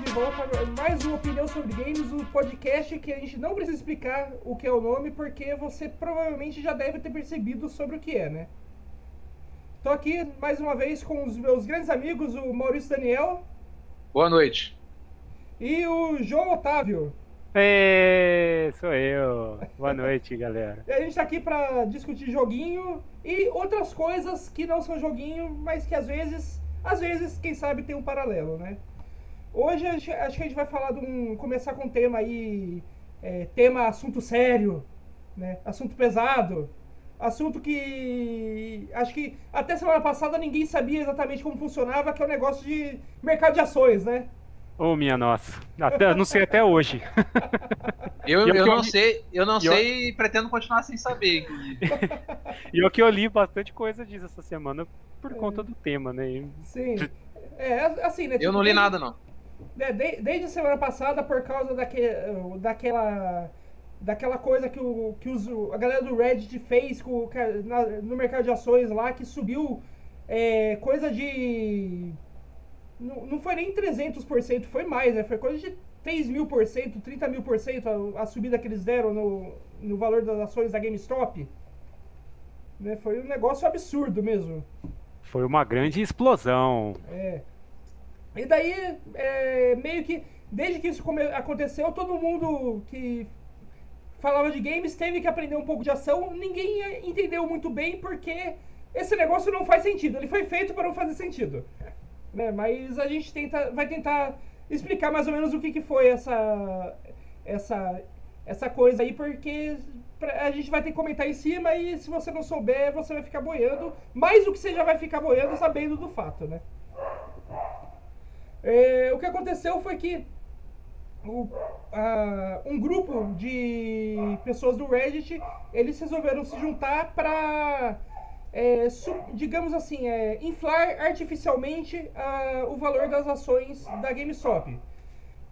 de volta mais uma opinião sobre games, um podcast que a gente não precisa explicar o que é o nome, porque você provavelmente já deve ter percebido sobre o que é, né? Tô aqui mais uma vez com os meus grandes amigos, o Maurício Daniel. Boa noite. E o João Otávio. É, sou eu. Boa noite, galera. E a gente tá aqui pra discutir joguinho e outras coisas que não são joguinho, mas que às vezes, às vezes, quem sabe tem um paralelo, né? Hoje acho que a gente vai falar de um. começar com um tema aí. É, tema assunto sério, né? Assunto pesado. Assunto que. Acho que até semana passada ninguém sabia exatamente como funcionava, que é o negócio de mercado de ações, né? Ô, oh, minha nossa. Até, não sei até hoje. Eu, eu, eu não li... sei, eu não sei e pretendo continuar sem saber. e eu que eu li bastante coisa disso essa semana por é. conta do tema, né? Sim. É, assim, né? Tipo, eu não li nada, não. É, desde a semana passada, por causa daque, daquela daquela coisa que, o, que os, a galera do Reddit fez com, na, no mercado de ações lá, que subiu é, coisa de. Não, não foi nem 300%, foi mais, né? Foi coisa de 3 mil por cento, 30 mil por cento a, a subida que eles deram no, no valor das ações da GameStop. Né? Foi um negócio absurdo mesmo. Foi uma grande explosão. É. E daí, é, meio que, desde que isso aconteceu, todo mundo que falava de games teve que aprender um pouco de ação. Ninguém entendeu muito bem porque esse negócio não faz sentido. Ele foi feito para não fazer sentido. Né? Mas a gente tenta, vai tentar explicar mais ou menos o que, que foi essa, essa, essa coisa aí, porque a gente vai ter que comentar em cima e se você não souber, você vai ficar boiando. Mais do que você já vai ficar boiando sabendo do fato, né? É, o que aconteceu foi que o, um grupo de pessoas do Reddit eles resolveram se juntar para é, digamos assim é, inflar artificialmente o valor das ações da GameStop.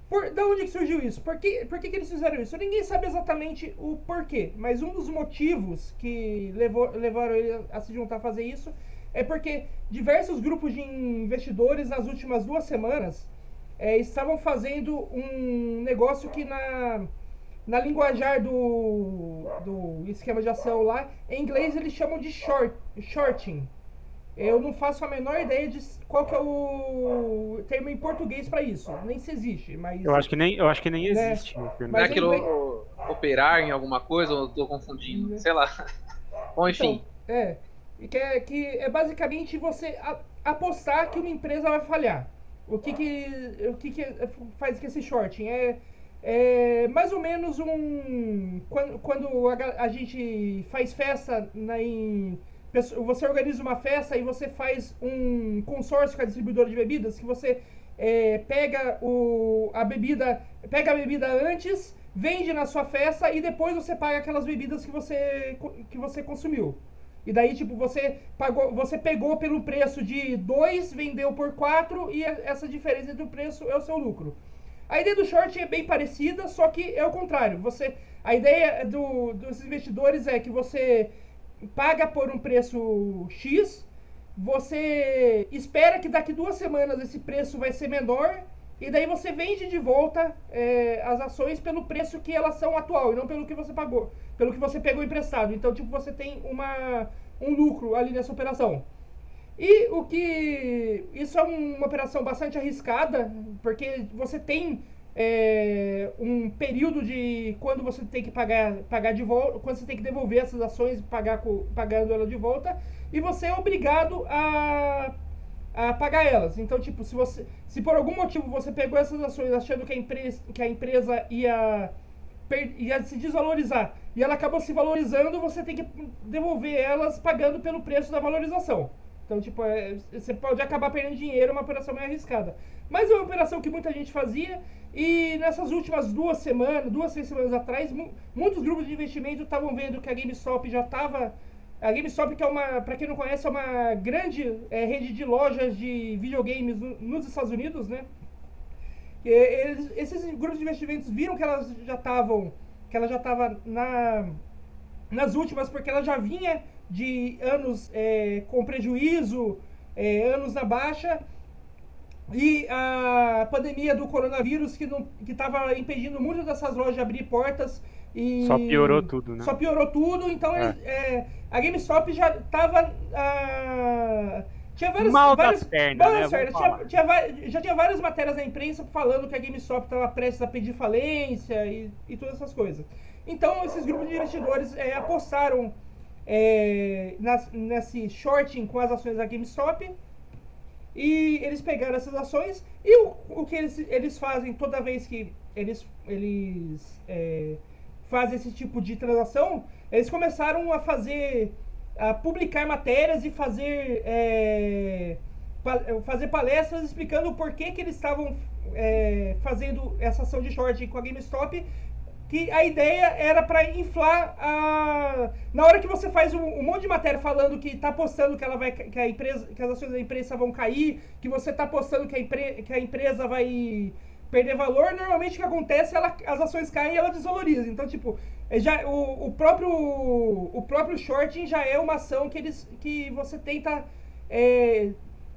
Por, da onde que surgiu isso? Por, que, por que, que eles fizeram isso? Ninguém sabe exatamente o porquê, mas um dos motivos que levou, levaram ele a se juntar a fazer isso é porque diversos grupos de investidores nas últimas duas semanas é, estavam fazendo um negócio que na, na linguajar do, do esquema de ação lá, em inglês eles chamam de short, shorting. Eu não faço a menor ideia de qual que é o termo em português para isso. Nem se existe, mas... Eu acho que nem, eu acho que nem né? existe. Não é aquilo inglês... operar em alguma coisa ou eu tô confundindo? Sei lá. Bom, enfim. Então, é que é, que é basicamente você apostar que uma empresa vai falhar. O que que, o que, que faz que esse shorting? É, é mais ou menos um. Quando, quando a, a gente faz festa na, em. Você organiza uma festa e você faz um consórcio com a distribuidora de bebidas que você é, pega o, a bebida. Pega a bebida antes, vende na sua festa e depois você paga aquelas bebidas que você, que você consumiu. E daí, tipo, você pagou, você pegou pelo preço de 2, vendeu por 4 e essa diferença do preço é o seu lucro. A ideia do short é bem parecida, só que é o contrário. Você, a ideia do, dos investidores é que você paga por um preço X, você espera que daqui duas semanas esse preço vai ser menor e daí você vende de volta é, as ações pelo preço que elas são atual e não pelo que você pagou, pelo que você pegou emprestado. Então, tipo, você tem uma, um lucro ali nessa operação. E o que. Isso é uma operação bastante arriscada, porque você tem é, um período de quando você tem que pagar, pagar de volta, quando você tem que devolver essas ações, pagar pagando ela de volta, e você é obrigado a a pagar elas. Então, tipo, se você se por algum motivo você pegou essas ações achando que a empresa, que a empresa ia, ia se desvalorizar e ela acabou se valorizando, você tem que devolver elas pagando pelo preço da valorização. Então, tipo, é, você pode acabar perdendo dinheiro, uma operação meio arriscada. Mas é uma operação que muita gente fazia e nessas últimas duas semanas, duas, três semanas atrás, muitos grupos de investimento estavam vendo que a GameStop já estava a GameStop, que é uma, para quem não conhece, é uma grande é, rede de lojas de videogames no, nos Estados Unidos, né? Eles, esses grupos de investimentos viram que elas já estavam, que ela já estava na, nas últimas, porque ela já vinha de anos é, com prejuízo, é, anos na baixa, e a pandemia do coronavírus que estava impedindo muitas dessas lojas de abrir portas e Só piorou tudo, né? só piorou tudo então É. eles- é, a GameStop já estava tinha várias, Mal das várias pernas, mal né? das pernas. Tinha- tinha já tinha várias matérias na imprensa falando que a GameStop estava prestes a pedir falência e, e todas essas coisas então esses grupos de investidores é, apostaram é, nas- nesse shorting com as ações da GameStop e eles pegaram essas ações e o, o que eles, eles fazem toda vez que eles, eles é, fazem esse tipo de transação, eles começaram a fazer, a publicar matérias e fazer, é, pa- fazer palestras explicando o porquê que eles estavam é, fazendo essa ação de short com a GameStop que a ideia era para inflar a na hora que você faz um, um monte de matéria falando que tá apostando que ela vai que a empresa que as ações da empresa vão cair, que você tá apostando que a, empre, que a empresa vai perder valor, normalmente o que acontece ela, as ações caem e ela desvaloriza. Então, tipo, é já o, o próprio o próprio shorting já é uma ação que eles que você tenta é,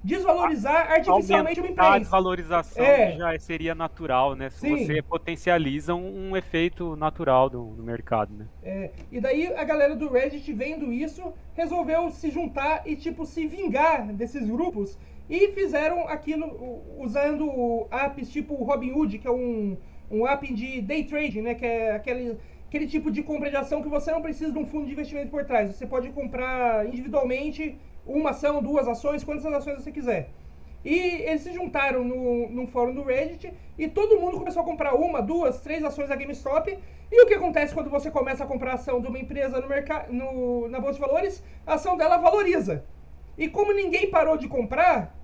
desvalorizar artificialmente uma Aumentar a empresa. desvalorização É. já seria natural, né? Se Sim. você potencializa um, um efeito natural do, do mercado, né? É, e daí a galera do Reddit vendo isso resolveu se juntar e tipo se vingar desses grupos e fizeram aquilo usando apps tipo Robinhood, que é um, um app de day trading, né, que é aquele aquele tipo de compra de ação que você não precisa de um fundo de investimento por trás. Você pode comprar individualmente uma ação, duas ações, quantas ações você quiser. E eles se juntaram no, num fórum do Reddit e todo mundo começou a comprar uma, duas, três ações da GameStop. E o que acontece quando você começa a comprar ação de uma empresa no mercado, no, na Bolsa de Valores? A ação dela valoriza. E como ninguém parou de comprar,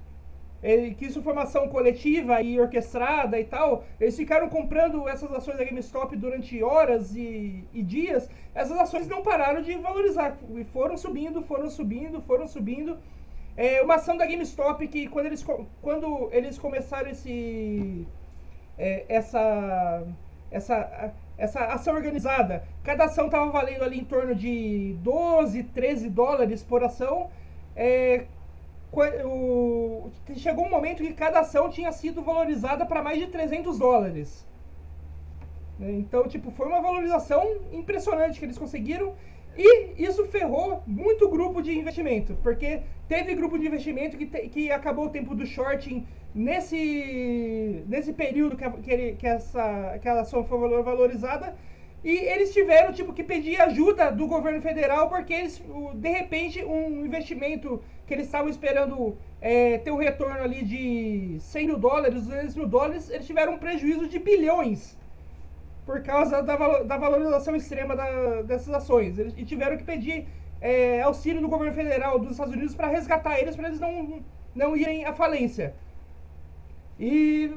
é, que isso foi uma ação coletiva e orquestrada e tal, eles ficaram comprando essas ações da GameStop durante horas e, e dias. Essas ações não pararam de valorizar. E foram subindo, foram subindo, foram subindo. É uma ação da GameStop que quando eles, quando eles começaram esse, é, essa, essa, essa ação organizada, cada ação estava valendo ali em torno de 12, 13 dólares por ação. É, o- chegou um momento que cada ação tinha sido valorizada para mais de 300 dólares. né? Então, tipo, foi uma valorização impressionante que eles conseguiram. E isso ferrou muito grupo de investimento, porque teve grupo de investimento que, te- que acabou o tempo do shorting nesse, nesse período que, a- que, ele- que essa, que a ação foi valor- valorizada. E eles tiveram tipo, que pedir ajuda do governo federal, porque eles, de repente, um investimento que eles estavam esperando é, ter um retorno ali de 100 mil dólares, 200 mil dólares, eles tiveram um prejuízo de bilhões por causa da, da valorização extrema da- dessas ações. Eles e tiveram que pedir é, auxílio do governo federal dos Estados Unidos para resgatar eles, para eles não, não irem à falência. E,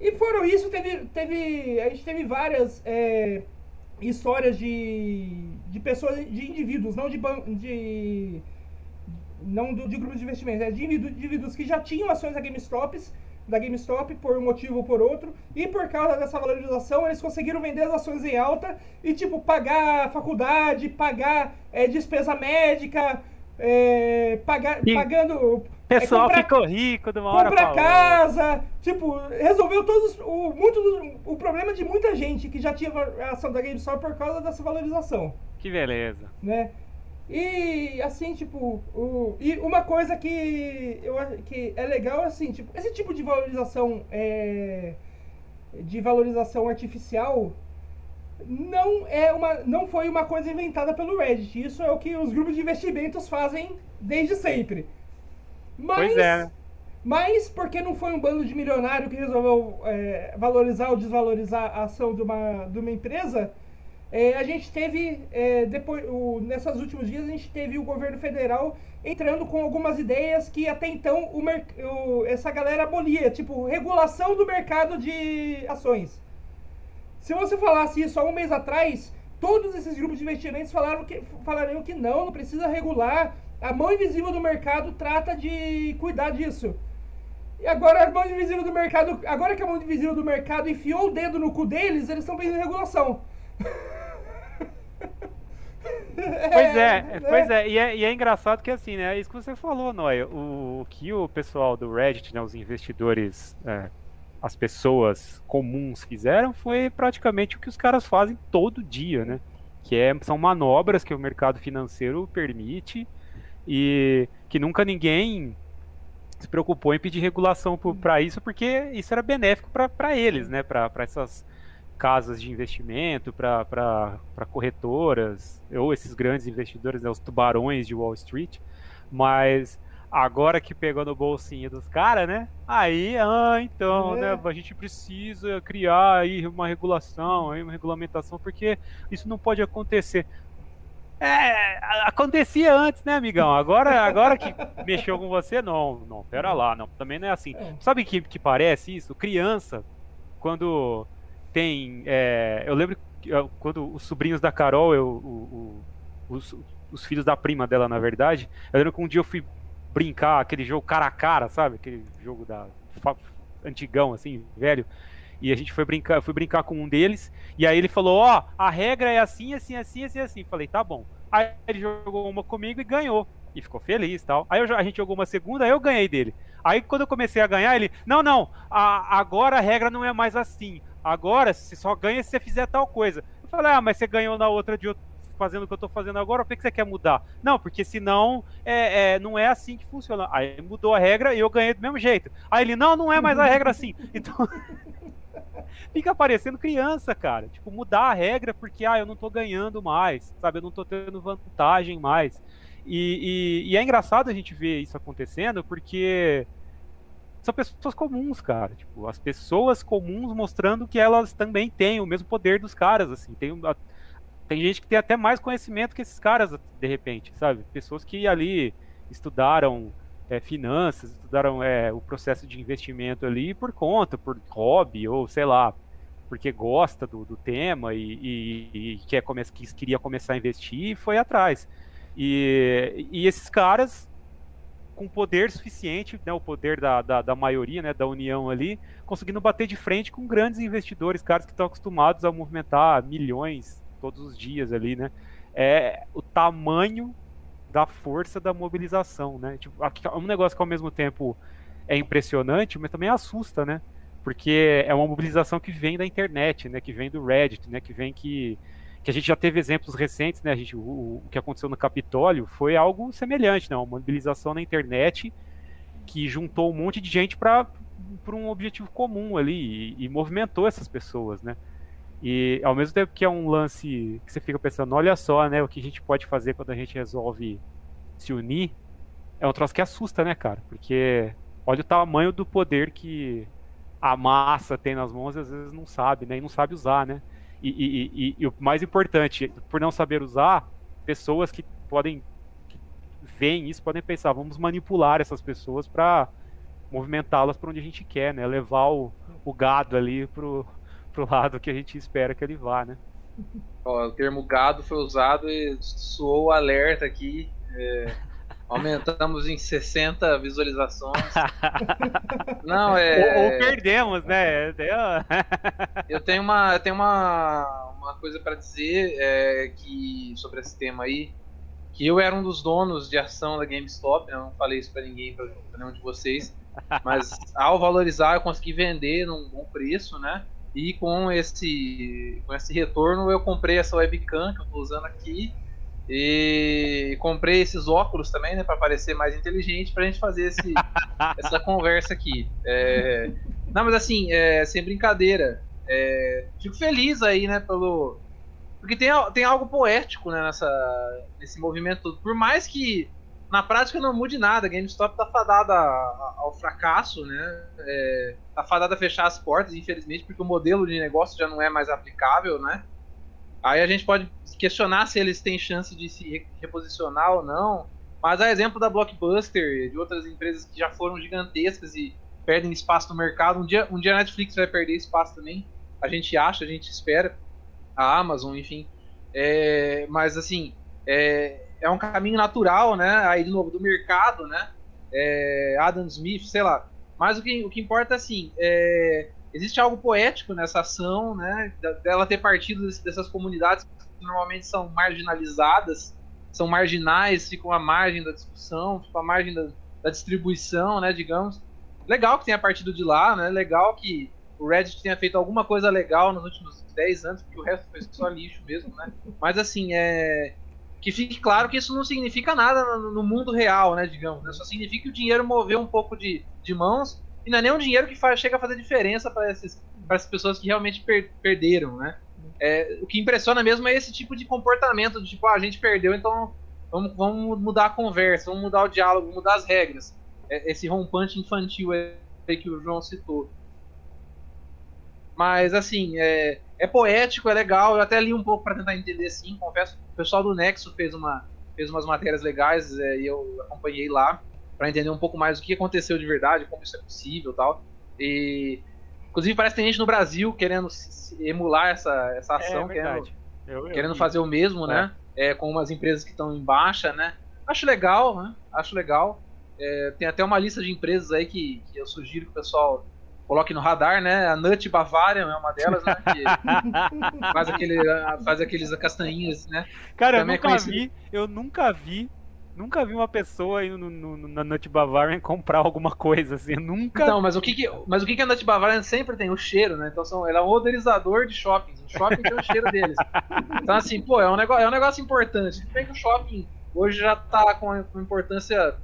e foram isso, teve, teve, a gente teve várias é, histórias de, de pessoas, de indivíduos, não de, de não do- de grupos de investimento, é de indivíduos, indivíduos que já tinham ações da GameStop, da GameStop por um motivo ou por outro, e por causa dessa valorização eles conseguiram vender as ações em alta e tipo pagar faculdade, pagar é, despesa médica, é, pagar, E pagando O pessoal comprar- ficou rico de uma hora outra. casa, tipo, resolveu todos o muito o problema de muita gente que já tinha a ação da GameStop por causa dessa valorização, Que beleza. né? E assim, tipo, o, e uma coisa que eu que é legal assim, tipo, esse tipo de valorização é, de valorização artificial não é uma não foi uma coisa inventada pelo Reddit. Isso é o que os grupos de investimentos fazem desde sempre. Mas Pois é. mas porque não foi um bando de milionário que resolveu é, valorizar ou desvalorizar a ação de uma, de uma empresa, é, a gente teve, é, depois, o, nessas últimos dias, a gente teve o governo federal entrando com algumas ideias que até então o, o- essa galera abolia, tipo, regulação do mercado de ações. Se você falasse isso há um mês atrás, todos esses grupos de investimentos falaram que, falariam que não, não precisa regular. A mão invisível do mercado trata de cuidar disso. E agora a mão invisível do mercado, agora que a mão invisível do mercado enfiou o dedo no cu deles, eles estão pedindo regulação. Pois é, né? pois é e, é, e é engraçado que assim, né? É isso que você falou, Noia. O, o que o pessoal do Reddit, né, os investidores, é, as pessoas comuns fizeram foi praticamente o que os caras fazem todo dia, né? Que é, são manobras que o mercado financeiro permite e que nunca ninguém se preocupou em pedir regulação para isso, porque isso era benéfico para eles, né? Para essas casas de investimento, para corretoras, ou esses grandes investidores, né? os tubarões de Wall Street. Mas agora que pegou no bolsinho dos caras, né? Aí, ah, então, né, é. né? A gente precisa criar aí uma regulação, aí uma regulamentação, porque isso não pode acontecer. É, acontecia antes, né, amigão? Agora, agora que mexeu com você, não, não, pera lá, não, também não é assim. É. Sabe que, que parece isso? Criança, quando tem. É, eu lembro quando os sobrinhos da Carol, eu, o, o, os, os filhos da prima dela, na verdade, eu lembro que um dia eu fui brincar aquele jogo cara a cara, sabe? Aquele jogo da antigão, assim, velho. E a gente foi brincar, fui brincar com um deles, e aí ele falou, ó, oh, a regra é assim, assim, assim, assim, assim. Falei, tá bom. Aí ele jogou uma comigo e ganhou. E ficou feliz tal. Aí eu, a gente jogou uma segunda, aí eu ganhei dele. Aí quando eu comecei a ganhar, ele, não, não, a, agora a regra não é mais assim. Agora você só ganha se você fizer tal coisa. Eu falei, ah, mas você ganhou na outra de outro, fazendo o que eu tô fazendo agora, por que você quer mudar? Não, porque senão é, é, não é assim que funciona. Aí mudou a regra e eu ganhei do mesmo jeito. Aí ele, não, não é mais a regra assim. Então. fica parecendo criança, cara. Tipo, mudar a regra porque, ah, eu não tô ganhando mais, sabe? Eu não tô tendo vantagem mais. E, e, e é engraçado a gente ver isso acontecendo porque são pessoas comuns, cara. Tipo, as pessoas comuns mostrando que elas também têm o mesmo poder dos caras, assim. Tem, tem gente que tem até mais conhecimento que esses caras, de repente, sabe? Pessoas que ali estudaram é, finanças, estudaram é, o processo de investimento ali por conta, por hobby, ou sei lá, porque gosta do, do tema e, e, e quer come que queria começar a investir e foi atrás. E, e esses caras com poder suficiente, né, o poder da, da, da, maioria, né, da união ali, conseguindo bater de frente com grandes investidores, caras que estão acostumados a movimentar milhões todos os dias ali, né? É o tamanho da força da mobilização, né? Tipo, é um negócio que ao mesmo tempo é impressionante, mas também assusta, né? Porque é uma mobilização que vem da internet, né? Que vem do Reddit, né? Que vem que que a gente já teve exemplos recentes, né? A gente, o, o que aconteceu no Capitólio foi algo semelhante, né? Uma mobilização na internet que juntou um monte de gente para um objetivo comum ali e, e, movimentou essas pessoas, né? E ao mesmo tempo que é um lance que você fica pensando, olha só, né? O que a gente pode fazer quando a gente resolve se unir, é um troço que assusta, né, cara? Porque olha o tamanho do poder que a massa tem nas mãos e às vezes não sabe, né? E não sabe usar, né? E, e, e, e, o mais importante, por não saber usar, pessoas que podem que veem isso podem pensar, vamos manipular essas pessoas para movimentá-las para onde a gente quer, né? Levar o, o gado ali pro, pro lado que a gente espera que ele vá, né? Ó, o termo gado foi usado e soou o alerta aqui. É, Aumentamos em 60 visualizações. Não, é. Ou, ou perdemos, né? eu tenho uma, eu tenho uma, uma coisa para dizer é, que, sobre esse tema aí. Que eu era um dos donos de ação da GameStop, né? eu não falei isso para ninguém, para nenhum de vocês. Mas ao valorizar, eu consegui vender num bom preço, né? E com esse, com esse retorno, eu comprei essa webcam que eu estou usando aqui e comprei esses óculos também, né, para parecer mais inteligente, para a gente fazer esse, essa conversa aqui. É... Não, mas assim, é, sem brincadeira, é... fico feliz aí, né, pelo. Porque tem, tem algo poético né, nessa, nesse movimento Por mais que na prática não mude nada, a GameStop tá fadada ao fracasso, né? É, tá fadada a fechar as portas, infelizmente, porque o modelo de negócio já não é mais aplicável, né? Aí a gente pode questionar se eles têm chance de se reposicionar ou não. Mas a exemplo da Blockbuster, de outras empresas que já foram gigantescas e perdem espaço no mercado, um dia, um dia a Netflix vai perder espaço também. A gente acha, a gente espera. A Amazon, enfim. É, mas assim, é, é um caminho natural, né? Aí de novo, do mercado, né? É, Adam Smith, sei lá. Mas o que, o que importa assim, é, existe algo poético nessa ação, né? Dela ter partido dessas comunidades que normalmente são marginalizadas, são marginais, ficam à margem da discussão, ficam à margem da, da distribuição, né, digamos. Legal que tenha partido de lá, né? Legal que o Reddit tenha feito alguma coisa legal nos últimos 10 anos, porque o resto foi só lixo mesmo, né? Mas assim, é. Que fique claro que isso não significa nada no, mundo real, né? Digamos, né? Só significa que o dinheiro moveu um pouco de, de mãos e não é nem um dinheiro que faz, chega a fazer diferença para essas pessoas que realmente per, perderam, né? É, o que impressiona mesmo é esse tipo de comportamento, de tipo, ah, a gente perdeu, então vamos, vamos mudar a conversa, vamos mudar o diálogo, mudar as regras. É, esse rompante infantil aí que o João citou. Mas, assim, é, é poético, é legal. Eu até li um pouco para tentar entender, sim. Confesso, o pessoal do Nexo fez, uma, fez umas matérias legais é, e eu acompanhei lá para entender um pouco mais o que aconteceu de verdade, como isso é possível tal. E, inclusive, parece que tem gente no Brasil querendo emular essa, essa é, ação, é querendo, eu, eu querendo fazer o mesmo, né? É, com umas empresas que estão em baixa, né? Acho legal, né? Acho legal. É, tem até uma lista de empresas aí que, que eu sugiro que o pessoal coloque no radar, né? A Nut Bavarian é uma delas, né? Que faz, aquele, faz aqueles castanhinhos, né? Cara, Também eu nunca é vi, eu nunca vi, nunca vi uma pessoa indo no, no, na Nut Bavarian comprar alguma coisa, assim, nunca... Não, mas o que que, mas o que que a Nut Bavarian sempre tem? O cheiro, né? Então são, ela é um odorizador de shoppings, o shopping tem o cheiro deles. Então assim, pô, é um negócio, é um negócio importante. Bem que o shopping hoje já tá com, com importância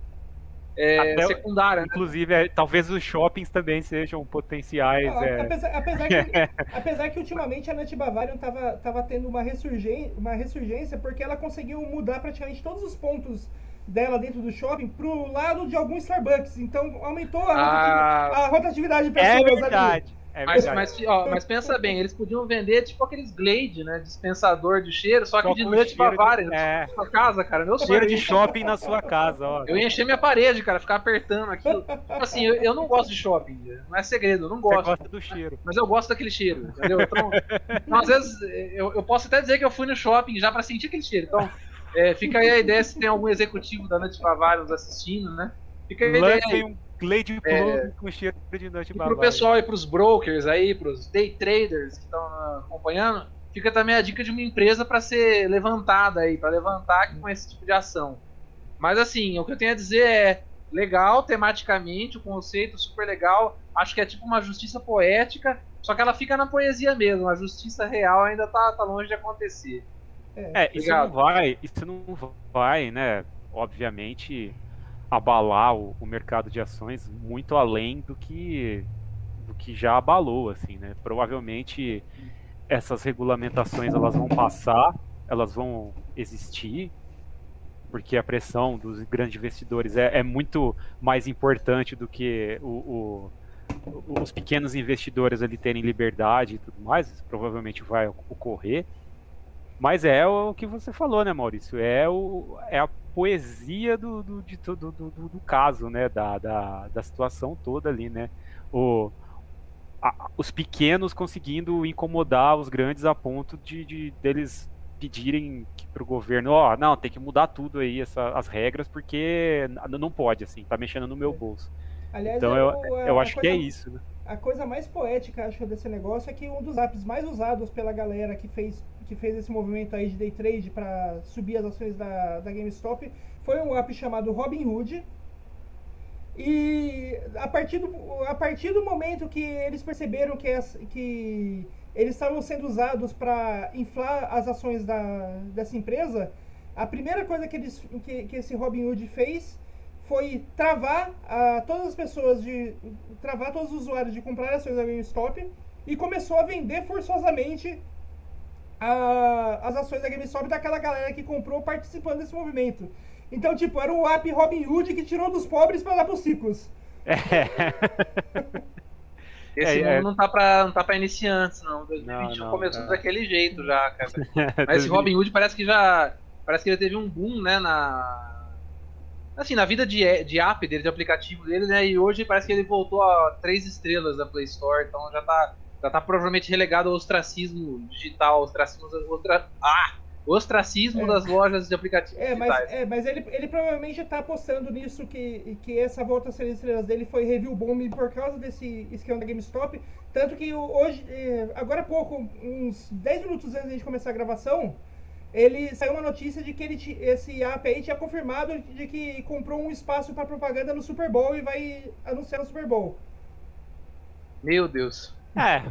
é, Até, secundária. Né? Inclusive, é, talvez os shoppings também sejam potenciais. Ah, é... apesar, apesar, que, apesar que ultimamente a Nut Bavarian tava, tava tendo uma ressurgência, uma ressurgência porque ela conseguiu mudar praticamente todos os pontos dela dentro do shopping pro lado de algum Starbucks. Então aumentou a, ah, a rotatividade de é pessoas é verdade. ali. É mas, mas, ó, mas pensa bem, eles podiam vender tipo aqueles Glade, né? Dispensador de cheiro, só, só que de noite Bavária, é. na sua casa, cara. Meu cheiro de shopping na sua casa, ó. Eu ia encher minha parede, cara, ficar apertando aquilo. Tipo assim, eu, eu, não gosto de shopping, não é segredo, eu não gosto. Você gosta do cheiro. Mas eu gosto daquele cheiro, entendeu? Então, então às vezes, eu, eu posso até dizer que eu fui no shopping já pra sentir aquele cheiro. Então, é, fica aí a ideia se tem algum executivo da Noite Bavária nos assistindo, né? Fica aí a ideia aí. Glade é, com cheiro de noite E pro pessoal e pros brokers aí, pros day traders que estão acompanhando, fica também a dica de uma empresa para ser levantada aí, para levantar com esse tipo de ação. Mas assim, o que eu tenho a dizer é legal tematicamente, o conceito super legal. Acho que é tipo uma justiça poética, só que ela fica na poesia mesmo. A justiça real ainda tá, tá longe de acontecer. É, é isso não vai, isso não vai, né? Obviamente abalar o, o, mercado de ações muito além do que do que já abalou assim né? Provavelmente essas regulamentações elas vão passar elas vão existir porque a pressão dos grandes investidores é, é muito mais importante do que o, o, os pequenos investidores ali terem liberdade e tudo mais isso provavelmente vai ocorrer mas é o que você falou, né, Maurício? É, o, é a poesia do, do, de, do, do, do, caso, né? Da, da, da situação toda ali, né? O, a, os pequenos conseguindo incomodar os grandes a ponto de, de deles pedirem para o governo, ó, oh, não, tem que mudar tudo aí, essa, as regras, porque não pode, assim, tá mexendo no meu bolso. Aliás, então é eu, eu, eu acho coisa... que é isso, né? a coisa mais poética, acho, desse negócio é que um dos apps mais usados pela galera que fez, que fez esse movimento aí de day trade para subir as ações da, da GameStop foi um app chamado Robinhood. E a partir do, a partir do momento que eles perceberam que, as, que eles estavam sendo usados para inflar as ações da, dessa empresa, a primeira coisa que, eles, que, que esse Robinhood fez foi travar a, todas as pessoas de. travar todos os usuários de comprar ações da GameStop e começou a vender forçosamente a, as ações da GameStop daquela galera que comprou participando desse movimento. Então, tipo, era o app Robin Hood que tirou dos pobres para dar pros ricos. É. Esse é, é. não tá pra, não tá pra iniciantes, não. 2021 não, não, começou não. daquele jeito já, cara. Mas esse Robin Hood parece que já. Parece que ele teve um boom, né, na, assim, na vida de, de app dele, de aplicativo dele, né? E hoje parece que ele voltou a três estrelas da Play Store, então já tá, já tá provavelmente relegado ao ostracismo digital, ostracismo, ostra, ah, ostracismo é. das lojas de aplicativos é, mas, digitais. É, mas ele, ele provavelmente tá apostando nisso, que, que essa volta a três estrelas dele foi review bomb por causa desse esquema da GameStop, tanto que hoje, é, agora há pouco, uns 10 minutos antes de começar a gravação, ele saiu uma notícia de que ele, esse aí tinha confirmado de que comprou um espaço para propaganda no Super Bowl e vai anunciar no Super Bowl. Meu Deus. É.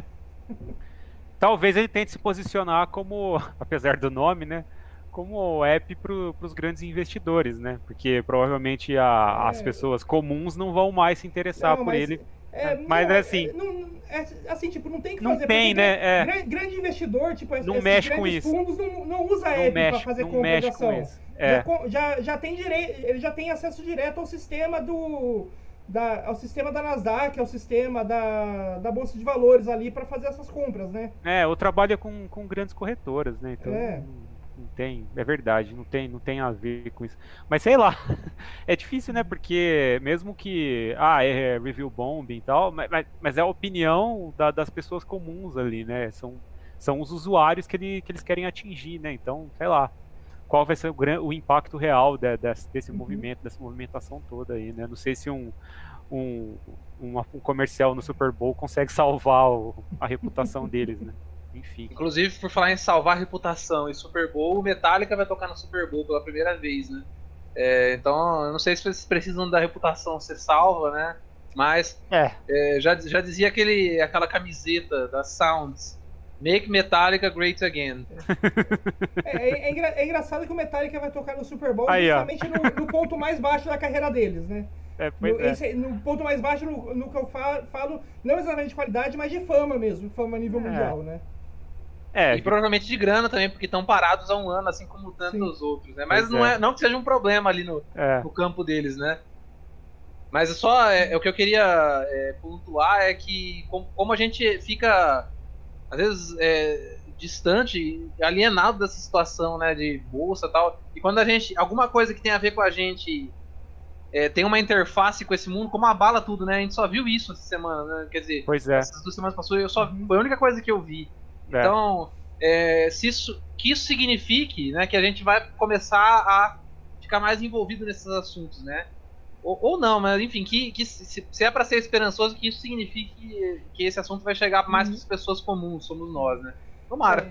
Talvez ele tente se posicionar como, apesar do nome, né? Como app para os grandes investidores, né? Porque provavelmente a, é. as pessoas comuns não vão mais se interessar não, por ele. É, mas não, assim. Não, é, assim, tipo, não tem que não fazer. Tem, né? É. Grande, grande, investidor, tipo, não mexe com isso. fundos não, não usa app para fazer não mexe com isso. É. Já, já, já tem direito, ele já tem acesso direto ao sistema do da, ao sistema da Nasdaq, ao sistema da, da Bolsa de Valores ali para fazer essas compras, né? É, ou trabalha com, com grandes corretoras, né? Então é. não, não, tem, é verdade, não tem, não tem a ver com isso. Mas sei lá, é difícil, né? Porque mesmo que, ah, é, review bombing e tal, mas, mas é a opinião da, das pessoas comuns ali, né? São, são os usuários que, ele, que eles querem atingir, né? Então, sei lá qual vai ser o, o impacto real de, de, desse uhum. movimento, dessa movimentação toda aí, né? Não sei se um, um, um, um comercial no Super Bowl consegue salvar o, a reputação deles, né? Enfim. Inclusive, por falar em salvar a reputação e Super Bowl, o Metallica vai tocar no Super Bowl pela primeira vez, né? É, então, eu não sei se vocês precisam da reputação ser salva, né? Mas é. É, já, já dizia aquele, aquela camiseta da Sounds Make Metallica Great Again. É, é, é, engra, é, engraçado que o Metallica vai tocar no Super Bowl Aí, justamente no, no, ponto mais baixo da carreira deles, né? É, no, é. esse, no, ponto mais baixo, no, no que eu falo, falo, não exatamente de qualidade, mas de fama mesmo, fama a nível é. mundial, né? É, e provavelmente de grana também, porque estão parados há um ano, assim como tantos Sim. outros, né? Mas não, é. é. não que seja um problema ali no, no campo deles, né? Mas só é, o que eu queria pontuar é que como, como a gente fica às vezes é, distante, alienado dessa situação, né, de bolsa e tal. E quando a gente, alguma coisa que tem a ver com a gente é, tem uma interface com esse mundo, como abala tudo, né? A gente só viu isso essa semana, né? Quer dizer, pois é. essas duas semanas passou, eu só foi a única coisa que eu vi. É. Então, é, se isso, que isso signifique, né, que a gente vai começar a ficar mais envolvido nesses assuntos, né? Ou, ou não, mas enfim, que, que se, se é para ser esperançoso, que isso signifique que, que esse assunto vai chegar mais uhum. para as pessoas comuns, somos nós, né? Tomara.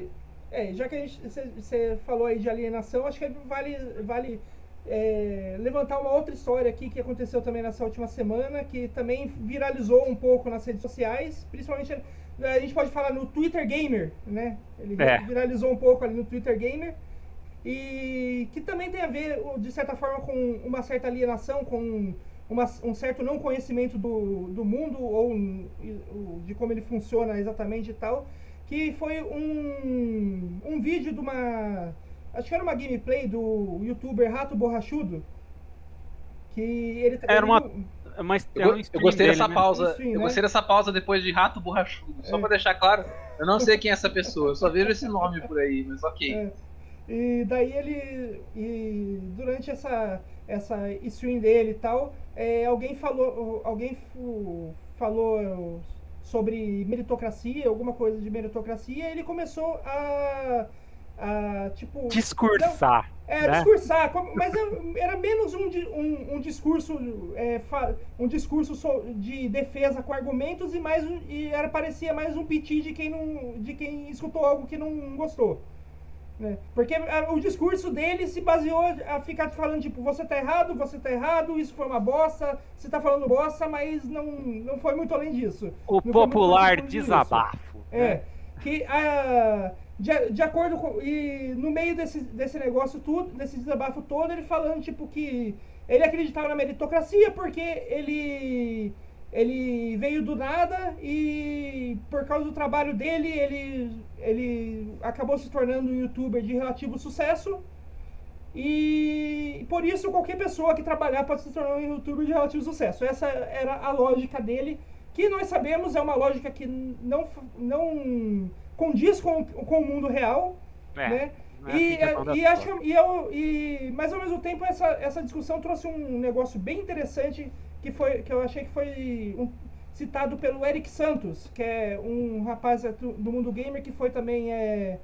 É, é já que você falou aí de alienação, acho que vale, vale é, levantar uma outra história aqui que aconteceu também nessa última semana, que também viralizou um pouco nas redes sociais, principalmente a gente pode falar no Twitter Gamer, né? Ele é. viralizou um pouco ali no Twitter Gamer e que também tem a ver, de certa forma, com uma certa alienação, com uma, um certo não conhecimento do, do mundo ou de como ele funciona exatamente e tal, que foi um, um vídeo de uma. Acho que era uma gameplay do youtuber Rato Borrachudo. Que ele Era uma. Mas eu, eu gostei dessa né? pausa. Stream, eu né? gostei dessa pausa depois de Rato Borrachudo. Só é. pra deixar claro, eu não sei quem é essa pessoa, eu só vejo esse nome por aí, mas ok. É. E daí ele. E durante essa, essa stream dele e tal, é, alguém falou. Alguém falou sobre meritocracia, alguma coisa de meritocracia, e ele começou a. a tipo. Discursar. Não, é, né? discursar, mas era menos um, um, um discurso é, um discurso de defesa com argumentos e mais e era parecia mais um piti de quem não de quem escutou algo que não gostou. Né? Porque a, o discurso dele se baseou a ficar falando, tipo, você tá errado, você tá errado, isso foi uma bosta, você tá falando bosta, mas não, não foi muito além disso. O não popular desabafo. É. Né? Que a. De, de acordo com. E no meio desse, desse negócio tudo, desse desabafo todo, ele falando, tipo, que ele acreditava na meritocracia porque ele ele veio do nada e por causa do trabalho dele, ele, ele acabou se tornando um youtuber de relativo sucesso. E por isso qualquer pessoa que trabalhar pode se tornar um youtuber de relativo sucesso. Essa era a lógica dele, que nós sabemos é uma lógica que não, não condiz com, com o mundo real, é, né? É e, assim e, acho, e, eu, e, mas ao mesmo tempo essa, essa discussão trouxe um negócio bem interessante que, foi, que eu achei que foi um, citado pelo Eric Santos, que é um rapaz do mundo gamer que foi também é,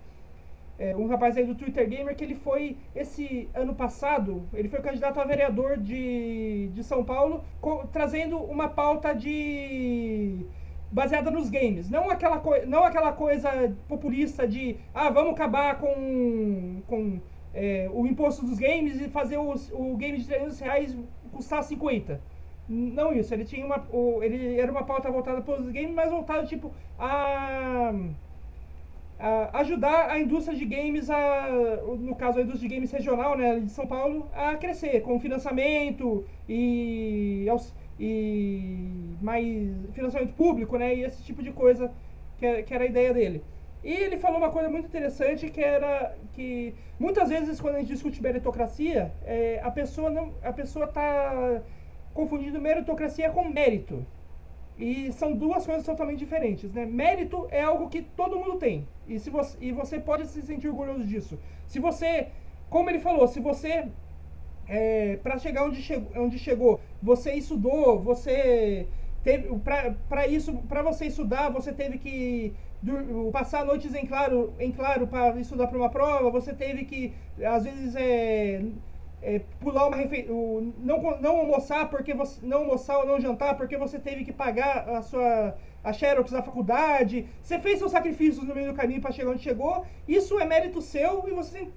é, um rapaz aí do Twitter Gamer que ele foi esse ano passado, ele foi candidato a vereador de, de São Paulo, co, trazendo uma pauta de baseada nos games. Não aquela, não aquela coisa populista de, ah, vamos acabar com, com é, o imposto dos games e fazer os, o game de 300 reais custar 50. Não isso, ele tinha uma. Ele era uma pauta voltada para os games, mas voltada tipo a, a, ajudar a indústria de games, a, no caso a indústria de games regional, né, de São Paulo, a crescer com financiamento e e mais financiamento público, né? E esse tipo de coisa que, que era a ideia dele. E ele falou uma coisa muito interessante que era que muitas vezes quando a gente discute meritocracia, é, a pessoa não, a pessoa está confundindo meritocracia com mérito. E são duas coisas totalmente diferentes, né? Mérito é algo que todo mundo tem. E, se você, e você pode se sentir orgulhoso disso. Se você, como ele falou, se você é, para chegar onde chegou, onde chegou, você estudou, você teve para isso, para você estudar, você teve que passar noites em claro, em claro para estudar para uma prova, você teve que às vezes é, é pular uma refeição, não não almoçar porque você não almoçar ou não jantar porque você teve que pagar a sua a xerox da faculdade, você fez seus sacrifícios no meio do caminho para chegar onde chegou, isso é mérito seu e você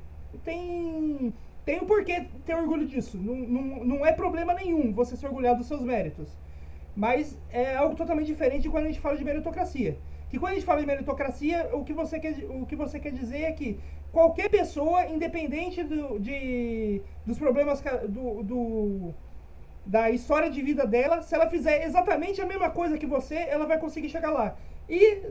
tem tem o um porquê ter orgulho disso. Não, não, não é problema nenhum você se orgulhar dos seus méritos. Mas é algo totalmente diferente quando a gente fala de meritocracia. Que quando a gente fala de meritocracia, o que você quer, o que você quer dizer é que qualquer pessoa, independente do, de, dos problemas do, do, da história de vida dela, se ela fizer exatamente a mesma coisa que você, ela vai conseguir chegar lá. E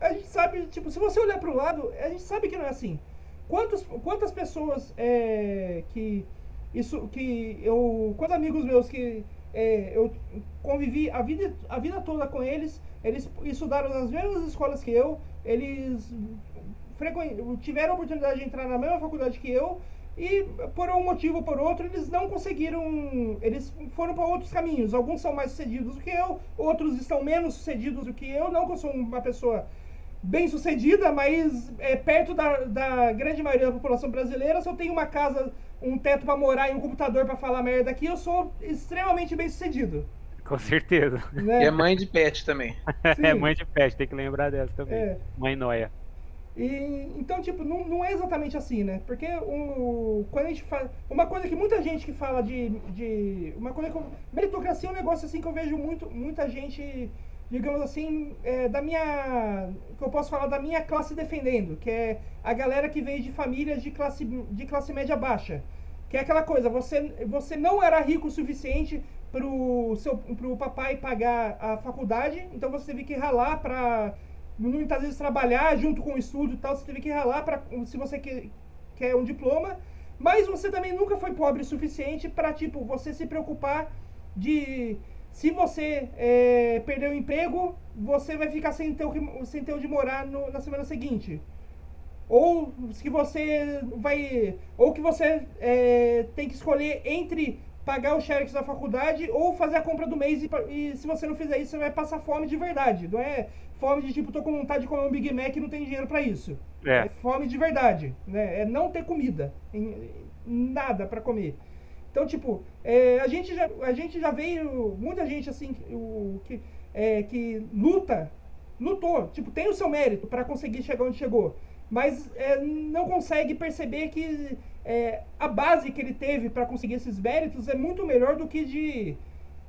a gente sabe, tipo, se você olhar para o lado, a gente sabe que não é assim. Quantos, quantas pessoas é, que isso que eu quantos amigos meus que é, eu convivi a vida a vida toda com eles. Eles estudaram nas mesmas escolas que eu. Eles tiveram a oportunidade de entrar na mesma faculdade que eu. E por um motivo ou por outro eles não conseguiram eles foram para outros caminhos. Alguns são mais sucedidos do que eu outros estão menos sucedidos do que eu. Não que eu sou uma pessoa bem sucedida, mas é, perto da, da grande maioria da população brasileira, se eu tenho uma casa, um teto para morar e um computador para falar merda aqui, eu sou extremamente bem sucedido. Com certeza. Né? E é mãe de pet também. é mãe de pet, tem que lembrar dessa também. É. Mãe noia. E, então, tipo, não, não é exatamente assim, né? Porque um, quando a gente fala. Uma coisa que muita gente que fala de. de uma coisa que. Meritocracia é um negócio assim que eu vejo muito, muita gente digamos assim, é, da minha. que eu posso falar da minha classe defendendo, que é a galera que veio de famílias de classe, de classe média baixa. Que é aquela coisa, você, você não era rico o suficiente seu, pro papai pagar a faculdade, então você teve que ralar para muitas vezes trabalhar junto com o estudo e tal, você teve que ralar para se você quer, quer um diploma, mas você também nunca foi pobre o suficiente para tipo você se preocupar de se você é, perder o emprego, você vai ficar sem ter, o, sem ter onde morar no, na semana seguinte. Ou que você vai. Ou que você é, tem que escolher entre pagar o xerox da faculdade ou fazer a compra do mês. E, e, se você não fizer isso, você vai passar fome de verdade. Não é fome de tipo, tô com vontade de comer um Big Mac e não tem dinheiro para isso. É. é. fome de verdade. Né? É não ter comida. Nada para comer. Então, tipo, é, a, gente já, a gente já veio, muita gente assim, o, que, é, que luta, lutou, tipo, tem o seu mérito para conseguir chegar onde chegou, mas é, não consegue perceber que é, a base que ele teve para conseguir esses méritos é muito melhor do que de,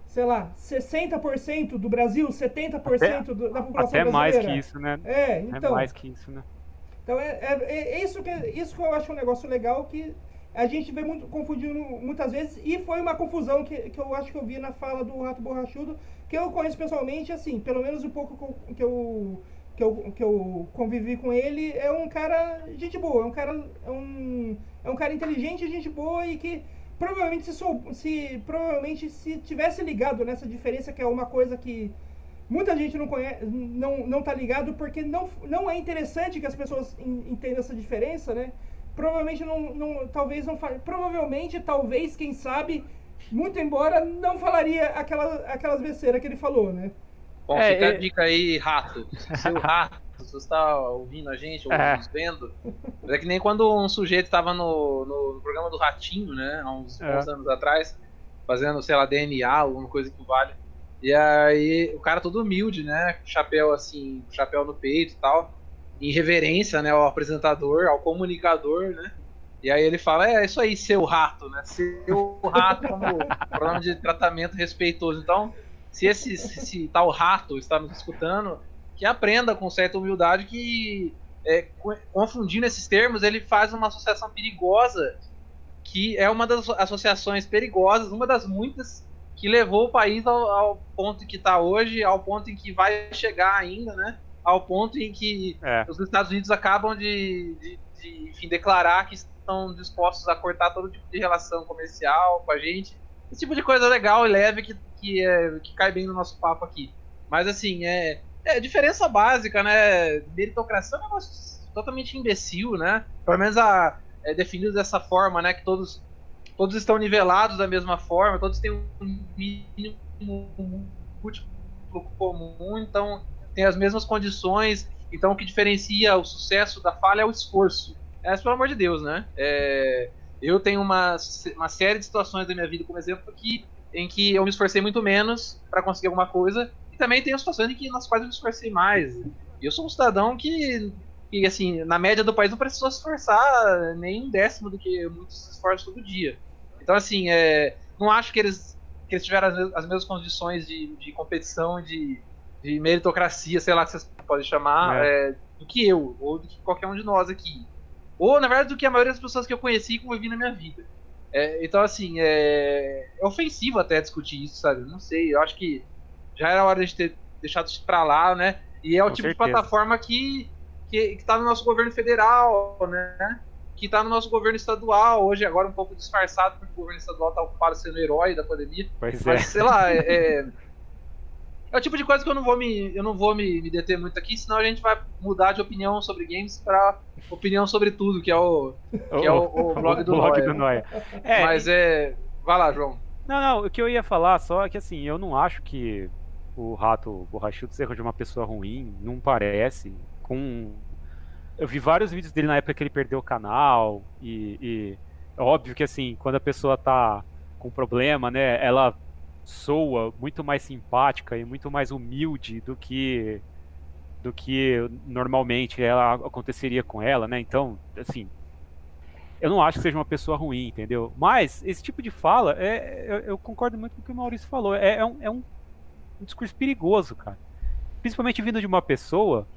sei lá, 60% do Brasil, 70% até, do, da população até brasileira. Até mais que isso, né? É, então. É mais que isso, né? Então, é, é, é, isso, que, isso que eu acho um negócio legal que a gente vê muito confundindo muitas vezes, e foi uma confusão que, que eu acho que eu vi na fala do Rato Borrachudo, que eu conheço pessoalmente, assim, pelo menos um pouco que eu, que eu, que eu convivi com ele, é um cara gente boa, é um cara, é um, é um cara inteligente, gente boa e que provavelmente se, sou, se provavelmente se tivesse ligado nessa diferença, que é uma coisa que muita gente não conhece, não, não tá ligado, porque não, não é interessante que as pessoas entendam essa diferença, né? Provavelmente não, não talvez não provavelmente talvez quem sabe muito embora não falaria aquela, aquelas besteiras que ele falou né bom é, fica é... a dica aí rato seu rato se você está ouvindo a gente ou é. nos vendo é que nem quando um sujeito estava no, no programa do ratinho né há uns, é. uns anos atrás fazendo sei lá DNA alguma coisa que vale E aí, o cara todo humilde, né? Chapéu assim, chapéu no peito e tal. Em reverência, né, ao apresentador, ao comunicador, né? E aí ele fala, é isso aí, seu rato, né? Seu rato como pronome de tratamento respeitoso. Então, se esse, esse tal rato está nos escutando, que aprenda com certa humildade que é, confundindo esses termos, ele faz uma associação perigosa, que é uma das associações perigosas, uma das muitas que levou o país ao, ao ponto que está hoje, ao ponto em que vai chegar ainda, né? Ao ponto em que é. os Estados Unidos acabam de, de, de enfim, declarar que estão dispostos a cortar todo tipo de relação comercial com a gente. Esse tipo de coisa legal e leve que, que, é, que cai bem no nosso papo aqui. Mas assim, é, é diferença básica, né? Meritocracia é um negócio totalmente imbecil, né? Pelo menos a, é definido dessa forma, né? Que todos todos estão nivelados da mesma forma, todos têm um mínimo múltiplo comum, então tem as mesmas condições. Então o que diferencia o sucesso da falha é o esforço. É, pelo amor de Deus, né? É, eu tenho uma, uma série de situações da minha vida, como exemplo, que, em que eu me esforcei muito menos para conseguir alguma coisa, e também tenho situações em que nas quais eu me esforcei mais. E eu sou um cidadão que e assim, na média do país não precisou se esforçar nem um décimo do que muitos se esforçam todo dia. Então, assim, é, não acho que eles, que eles tiveram as, as mesmas condições de, de competição, de, de meritocracia, sei lá que vocês podem chamar, é. É, do que eu, ou do que qualquer um de nós aqui. Ou, na verdade, do que a maioria das pessoas que eu conheci e convivi na minha vida. É, então, assim, é, é, ofensivo até discutir isso, sabe? Não sei, eu acho que já era hora de ter deixado isso pra lá, né? E é o Com tipo certeza. de plataforma que, que, que tá no nosso governo federal, né? que está no nosso governo estadual, hoje agora um pouco disfarçado, porque o governo estadual está ocupado sendo herói da pandemia. Pois mas, é. sei lá, é, é, o tipo de coisa que eu não vou me, eu não vou me, me deter muito aqui, senão a gente vai mudar de opinião sobre games para opinião sobre tudo, que é o, que é o, o blog do blog Noia. Do Noia. É, mas é. Vai lá, João. Não, não, o que eu ia falar só é que assim, eu não acho que o rato borrachudo seja de uma pessoa ruim, não parece. Com eu vi vários vídeos dele na época que ele perdeu o canal e, e é óbvio que assim, quando a pessoa tá com problema, né, ela soa muito mais simpática e muito mais humilde do que do que normalmente ela aconteceria com ela, né? Então, assim, eu não acho que seja uma pessoa ruim, entendeu? Mas esse tipo de fala, é, eu, eu concordo muito com o que o Maurício falou. É, é, um, é um, um discurso perigoso, cara. Principalmente vindo de uma pessoa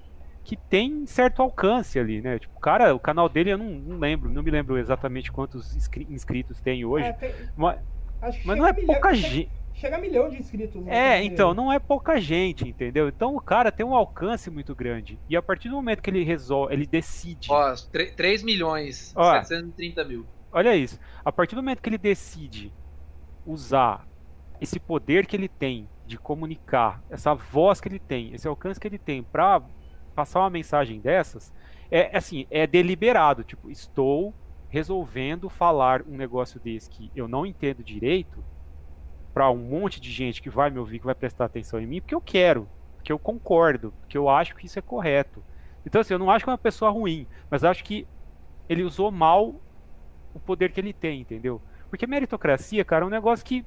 que tem certo alcance ali, né? Tipo, cara, o canal dele eu não, não lembro, não me lembro exatamente quantos inscritos tem hoje. É, tem... Mas, mas não é pouca gente. Chega a milhão de inscritos. É, então, não é pouca gente, entendeu? Então o cara tem um alcance muito grande. E a partir do momento que ele resolve, ele decide. Ó, 3 milhões, Ó, 730 mil. Olha isso. A partir do momento que ele decide usar esse poder que ele tem de comunicar, essa voz que ele tem, esse alcance que ele tem para passar uma mensagem dessas, é assim, é deliberado, tipo, estou resolvendo falar um negócio desse que eu não entendo direito para um monte de gente que vai me ouvir, que vai prestar atenção em mim, porque eu quero, porque eu concordo, porque eu acho que isso é correto. Então, assim, eu não acho que é uma pessoa ruim, mas acho que ele usou mal o poder que ele tem, entendeu? Porque meritocracia, cara, é um negócio que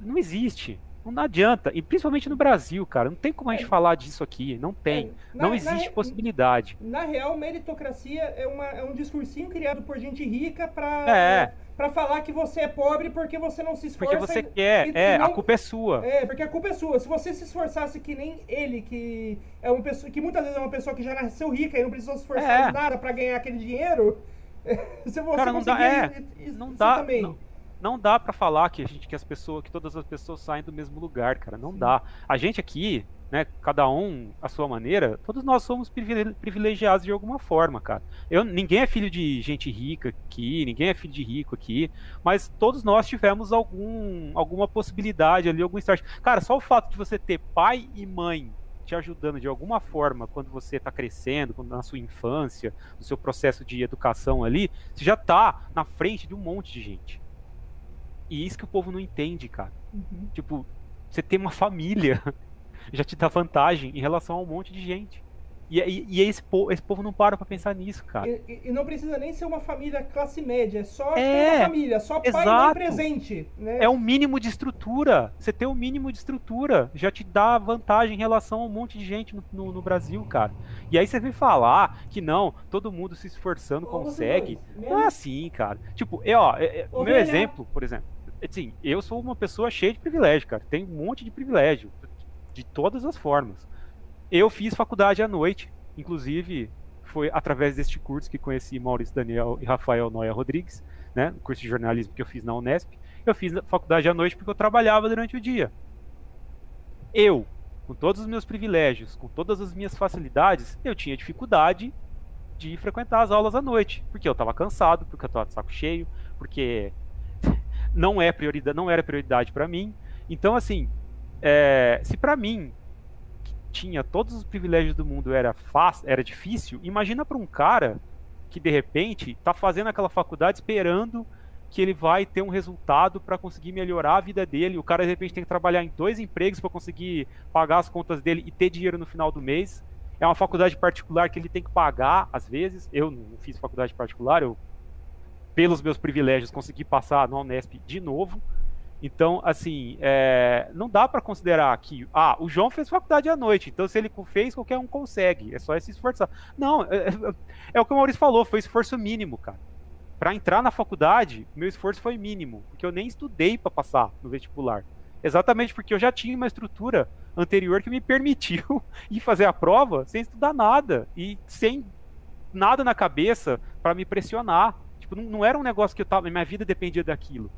não existe. Não adianta. E principalmente no Brasil, cara. Não tem como a gente é. falar disso aqui. Não tem. É, na, não existe na, possibilidade. Na real, meritocracia é, uma, é um discursinho criado por gente rica pra. É. Pra falar que você é pobre porque você não se esforça. Porque você e, quer, e, é, não, a culpa é sua. É, porque a culpa é sua. Se você se esforçasse que nem ele, que é uma pessoa que muitas vezes é uma pessoa que já nasceu rica e não precisou se esforçar é. nada para ganhar aquele dinheiro, você Cara, não dá, é, não dá, também. Não não dá para falar que a gente que as pessoas que todas as pessoas saem do mesmo lugar, cara, não Sim. dá. A gente aqui, né, cada um a sua maneira, todos nós somos privilegiados de alguma forma, cara. Eu ninguém é filho de gente rica aqui, ninguém é filho de rico aqui, mas todos nós tivemos algum alguma possibilidade ali, algum start. Cara, só o fato de você ter pai e mãe te ajudando de alguma forma quando você está crescendo, quando na sua infância, no seu processo de educação ali, você já está na frente de um monte de gente. E isso que o povo não entende, cara. Uhum. Tipo, você tem uma família já te dá vantagem em relação a um monte de gente. E, e, e esse, povo, esse povo não para pra pensar nisso, cara. E, e, não precisa nem ser uma família classe média, é só é, uma família, só pai exato. e mãe presente. Né? É um mínimo de estrutura. Você ter o um mínimo de estrutura já te dá vantagem em relação a um monte de gente no, no, no Brasil, cara. E aí você vem falar que não, todo mundo se esforçando Ô, consegue. Não é assim, cara. Tipo, eu, ó, é, o meu exemplo, por exemplo, assim, eu sou uma pessoa cheia de privilégio, cara. Tenho um monte de privilégio, de todas as formas. Eu fiz faculdade à noite, inclusive foi através deste curso que conheci Maurício Daniel e Rafael Noia Rodrigues, né? Curso de jornalismo que eu fiz na Unesp. Eu fiz faculdade à noite porque eu trabalhava durante o dia. Eu, com todos os meus privilégios, com todas as minhas facilidades, eu tinha dificuldade de frequentar as aulas à noite, porque eu estava cansado, porque eu estava de saco cheio, porque não é prioridade, não era prioridade para mim. Então, assim, é, se para mim tinha todos os privilégios do mundo era fácil, era difícil, imagina para um cara que de repente está fazendo aquela faculdade esperando que ele vai ter um resultado para conseguir melhorar a vida dele. O cara de repente tem que trabalhar em dois empregos para conseguir pagar as contas dele e ter dinheiro no final do mês. É uma faculdade particular que ele tem que pagar às vezes. Eu não fiz faculdade particular, eu pelos meus privilégios consegui passar no Unesp de novo. Então, assim, é, não dá para considerar que, ah, o João fez faculdade à noite, então se ele fez, qualquer um consegue, é só se esforçar. Não, é, é, é o que o Maurício falou, foi esforço mínimo, cara. Para entrar na faculdade, meu esforço foi mínimo, porque eu nem estudei para passar no vestibular. Exatamente porque eu já tinha uma estrutura anterior que me permitiu ir fazer a prova sem estudar nada e sem nada na cabeça para me pressionar. Tipo, não, não, era um negócio que eu tava, minha vida dependia daquilo.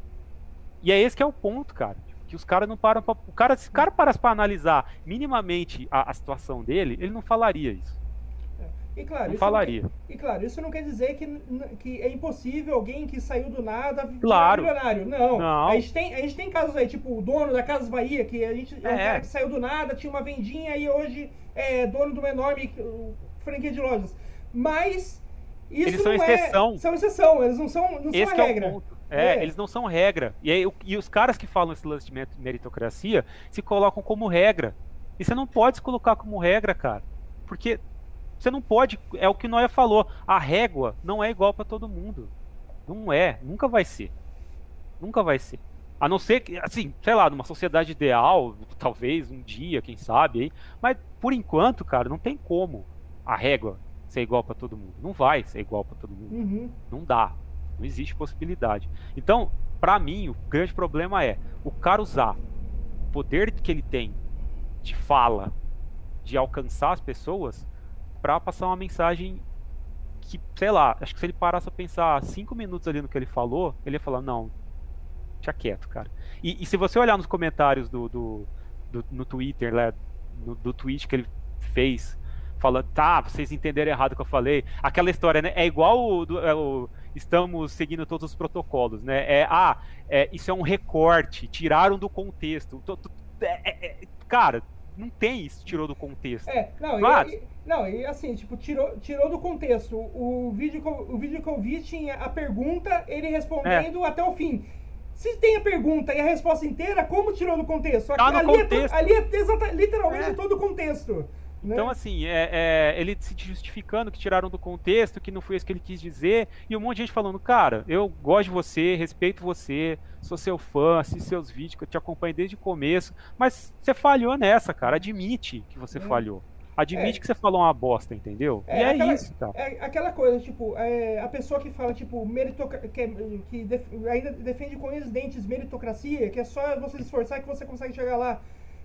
E é esse que é o ponto, cara. Que os caras não param pra. O cara, se o cara parasse pra analisar minimamente a, a situação dele, ele não falaria isso. É. E claro, não falaria. Não quer, e claro, isso não quer dizer que, que é impossível alguém que saiu do nada claro. milionário. Não. não. A, gente tem, a gente tem casos aí, tipo o dono da Casas Bahia, que a gente, é. um cara que saiu do nada, tinha uma vendinha e hoje é dono de uma enorme franquia de lojas. Mas isso eles são é, exceção. São exceção, eles não são, não Esse são a regra. É ponto. É, é, eles não são regra. E, aí, e os caras que falam esse lance de meritocracia se colocam como regra. E você não pode se colocar como regra, cara. Porque você não pode. É o que o Noé falou. A régua não é igual para todo mundo. Não é. Nunca vai ser. Nunca vai ser. A não ser que, assim, sei lá, numa sociedade ideal, talvez um dia, quem sabe aí. Mas por enquanto, cara, não tem como a régua ser igual para todo mundo. Não vai ser igual para todo mundo. Uhum. Não dá. Não existe possibilidade. Então, para mim, o grande problema é o cara usar o poder que ele tem de fala, de alcançar as pessoas, para passar uma mensagem que, sei lá, acho que se ele parasse a pensar cinco minutos ali no que ele falou, ele ia falar, não, deixa quieto, cara. E, e se você olhar nos comentários do, do, do no Twitter, né, no, do tweet que ele fez, falando, tá, vocês entenderam errado o que eu falei, aquela história, né, é igual o, do, é o estamos seguindo todos os protocolos, né? É, ah, é, isso é um recorte, tiraram do contexto. É, é, é, cara, não tem isso, tirou do contexto. É, não, Mas... e, não, e assim, tipo, tirou, tirou do contexto. O vídeo, o vídeo que eu vi tinha a pergunta, ele respondendo é. até o fim. Se tem a pergunta e a resposta inteira, como tirou do contexto? Tá ali, contexto. É, ali é literalmente todo o contexto. Né? Então, assim, é, é, ele se justificando que tiraram do contexto, que não foi isso que ele quis dizer, e um monte de gente falando, cara, eu gosto de você, respeito você, sou seu fã, assisto seus vídeos, que eu te acompanho desde o começo, mas você falhou nessa, cara, admite que você é. falhou. Admite é. que você falou uma bosta, entendeu? É, e é aquela, isso, cara. É aquela coisa, tipo, é, a pessoa que fala, tipo, meritocracia, que, que def, ainda defende com os dentes meritocracia, que é só você se esforçar que você consegue chegar lá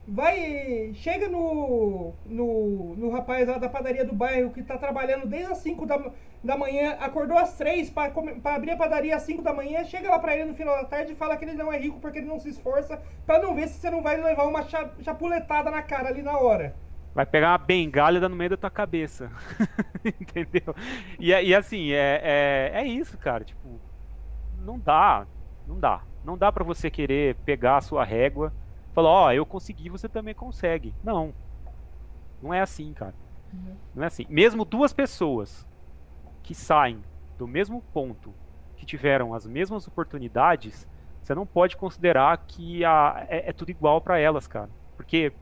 vai chega no, no, no rapaz lá da padaria do bairro que tá trabalhando desde as 5 da, da manhã, acordou às 3 para abrir a padaria às 5 da manhã, chega lá para ele no final da tarde e fala que ele não é rico porque ele não se esforça, para não ver se você não vai levar uma chapuletada na cara ali na hora. Vai pegar uma bengala dar no meio da tua cabeça. Entendeu? E, e assim, é, é, é isso, cara. Tipo, não dá. Não dá. Não dá para você querer pegar a sua régua falou, ó, oh, eu consegui, você também consegue. Não. Não é assim, cara. Uhum. Não é assim. Mesmo duas pessoas que saem do mesmo ponto, que tiveram as mesmas oportunidades, você não pode considerar que a, é, é tudo igual para elas, cara. Porque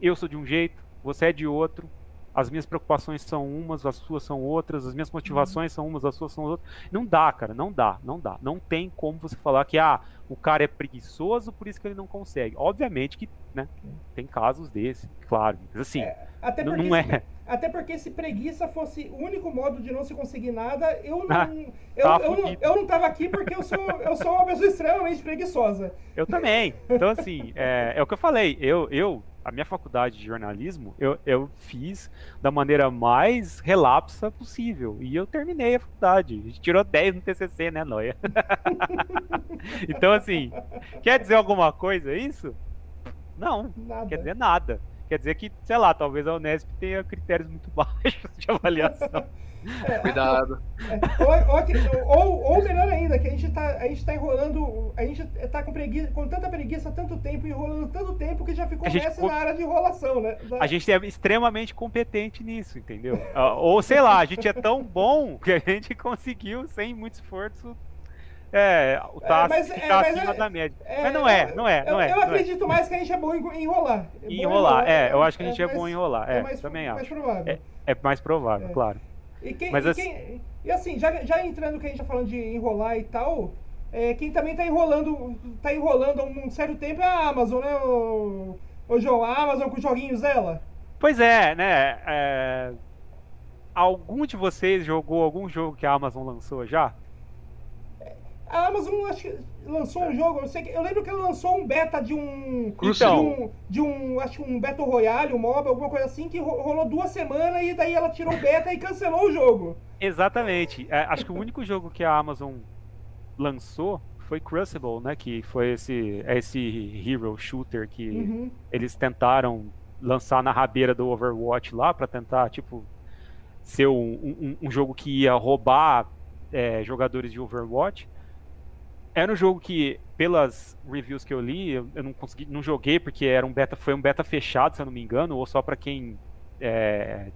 eu sou de um jeito, você é de outro. As minhas preocupações são umas, as suas são outras, as minhas motivações são umas, as suas são outras. Não dá, cara, não dá, não dá. Não tem como você falar que ah, o cara é preguiçoso, por isso que ele não consegue. Obviamente que, né, tem casos desses, claro. Mas assim, é, até não, não é. Até porque se preguiça fosse o único modo de não se conseguir nada, eu não. Ah, eu, tá eu, não, eu não tava aqui porque eu sou, eu sou uma pessoa extremamente preguiçosa. Eu também. Então, assim, é, é o que eu falei. Eu, eu a minha faculdade de jornalismo, eu, eu fiz da maneira mais relapsa possível. E eu terminei a faculdade. A gente tirou 10 no TCC, né, Noia? então, assim, quer dizer alguma coisa isso? Não, nada. quer dizer nada. Quer dizer que, sei lá, talvez a Unesp tenha critérios muito baixos de avaliação. É, Cuidado. É, ou, ou, ou, melhor ainda, que a gente tá, a gente tá enrolando. A gente tá com, preguiça, com tanta preguiça há tanto tempo, enrolando tanto tempo que já ficou nessa na área de enrolação, né? Da... A gente é extremamente competente nisso, entendeu? Ah, ou sei lá, a gente é tão bom que a gente conseguiu, sem muito esforço, é, tá, é, mas, é, tá acima é, da média. É, mas não é, não é, não é. Eu, eu acredito mais que a gente é bom em enrolar. Em enrolar, é, eu acho que a gente é, bom em enrolar. É, mais, também mais acho. Provável. É, mais provável, claro. E, quem, Mas, e, assim... Quem, e assim, já, já entrando que a gente tá falando de enrolar e tal, é, quem também tá enrolando, tá enrolando há um certo tempo é a Amazon, né, o, o João? A Amazon com os joguinhos dela. Pois é, né? É... Algum de vocês jogou algum jogo que a Amazon lançou já? A Amazon acho que lançou um jogo, eu, sei que, eu lembro que ela lançou um beta de um. Então. De um, de um acho que um Battle Royale, um MOBA, alguma coisa assim, que rolou duas semanas e daí ela tirou o beta e cancelou o jogo. Exatamente. É, acho que o único jogo que a Amazon lançou foi Crucible, né? Que foi esse, é esse hero shooter que uhum. eles tentaram lançar na rabeira do Overwatch lá para tentar, tipo, ser um, um, um, jogo que ia roubar é, jogadores de Overwatch. Era um jogo que, pelas reviews que eu li, eu, eu, não consegui, não joguei porque era um beta, foi um beta fechado, se eu não me engano, ou só para quem é,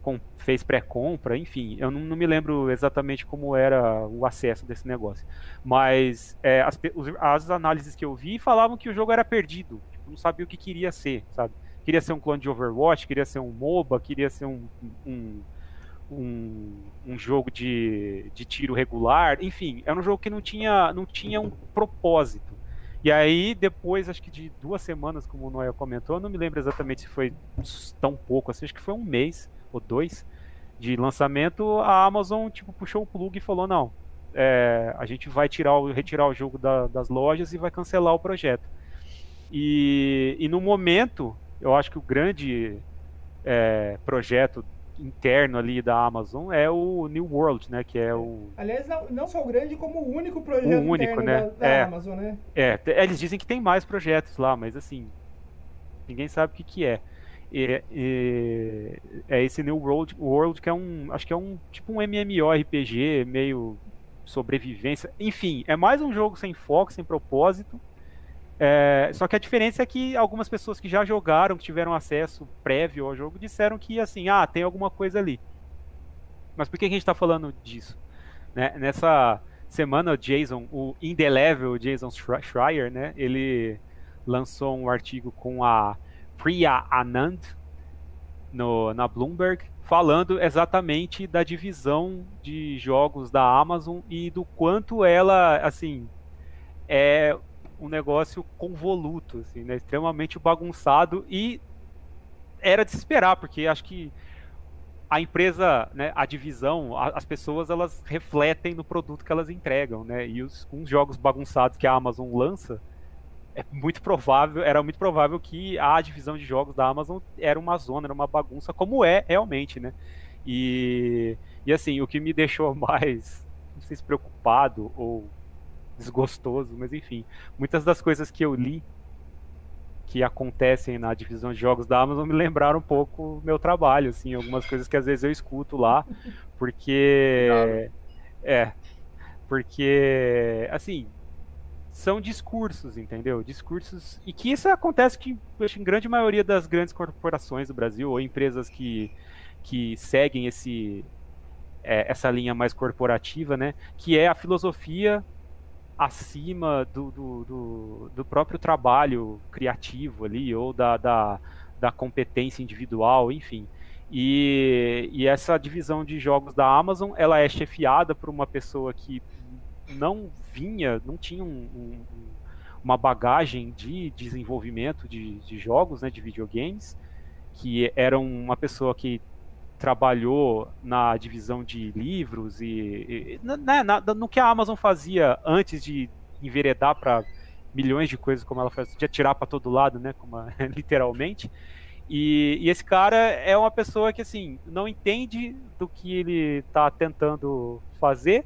com, fez pré-compra, enfim, eu não, não, me lembro exatamente como era o acesso desse negócio. Mas é, as, as, análises que eu vi falavam que o jogo era perdido, tipo, não sabia o que queria ser, sabe? Queria ser um clone de Overwatch, queria ser um MOBA, queria ser um, um um, um jogo de, de tiro regular, enfim, era um jogo que não tinha, não tinha um propósito. E aí, depois, acho que de duas semanas, como o Noel comentou, não me lembro exatamente se foi tão pouco assim, acho que foi um mês ou dois de lançamento, a Amazon tipo, puxou o plug e falou, não, é, a gente vai tirar o, retirar o jogo da, das lojas e vai cancelar o projeto. E, e no momento, eu acho que o grande é, projeto interno ali da Amazon é o New World, né? Que é o. Aliás, não, não só o grande, como o único projeto o único, né? da, da é, Amazon, né? É, eles dizem que tem mais projetos lá, mas assim, ninguém sabe o que, que é. E, e, é esse New World, World que é um, acho que é um tipo um MMORPG meio sobrevivência, enfim, é mais um jogo sem foco, sem propósito é, só que a diferença é que algumas pessoas que já jogaram, que tiveram acesso prévio ao jogo, disseram que assim, ah, tem alguma coisa ali. Mas por que a gente está falando disso? Né? Nessa semana, o Jason, o In The Level, Jason Schreier, né? Ele lançou um artigo com a Priya Anand no, na Bloomberg, falando exatamente da divisão de jogos da Amazon e do quanto ela, assim, é um negócio convoluto, assim, né? Extremamente bagunçado e era de se esperar, porque acho que a empresa, né, a divisão, a, as pessoas elas refletem no produto que elas entregam, né? E os, com os jogos bagunçados que a Amazon lança, é muito provável, era muito provável que a divisão de jogos da Amazon era uma zona, era uma bagunça, como é realmente, né? E, e assim, o que me deixou mais, não sei se preocupado ou desgostoso, mas enfim, muitas das coisas que eu li que acontecem na divisão de jogos da Amazon me lembraram um pouco meu trabalho, assim, algumas coisas que às vezes eu escuto lá, porque é, porque assim, são discursos, entendeu? Discursos e que isso acontece que em grande maioria das grandes corporações do Brasil ou empresas que que seguem esse é, essa linha mais corporativa, né? Que é a filosofia acima do, do, do, do, próprio trabalho criativo ali, ou da, da, da competência individual, enfim. E, e essa divisão de jogos da Amazon, ela é chefiada por uma pessoa que não vinha, não tinha um, um, uma bagagem de desenvolvimento de, de jogos, né, de videogames, que era uma pessoa que trabalhou na divisão de livros e, e né, na, no que a Amazon fazia antes de enveredar para milhões de coisas como ela faz, de atirar para todo lado, né, como literalmente. E, e, esse cara é uma pessoa que assim não entende do que ele está tentando fazer,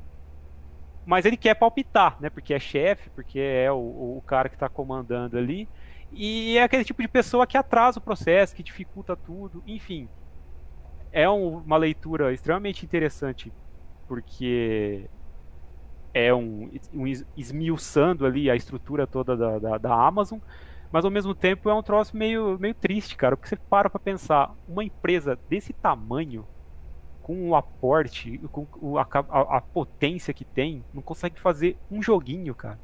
mas ele quer palpitar, né? Porque é chefe, porque é o, o cara que está comandando ali. E é aquele tipo de pessoa que atrasa o processo, que dificulta tudo, enfim. É um, uma leitura extremamente interessante, porque é um, um esmiuçando ali a estrutura toda da, da, da, Amazon, mas ao mesmo tempo é um troço meio, meio triste, cara, porque você para pra pensar, uma empresa desse tamanho, com o aporte, com a, a, a potência que tem, não consegue fazer um joguinho, cara.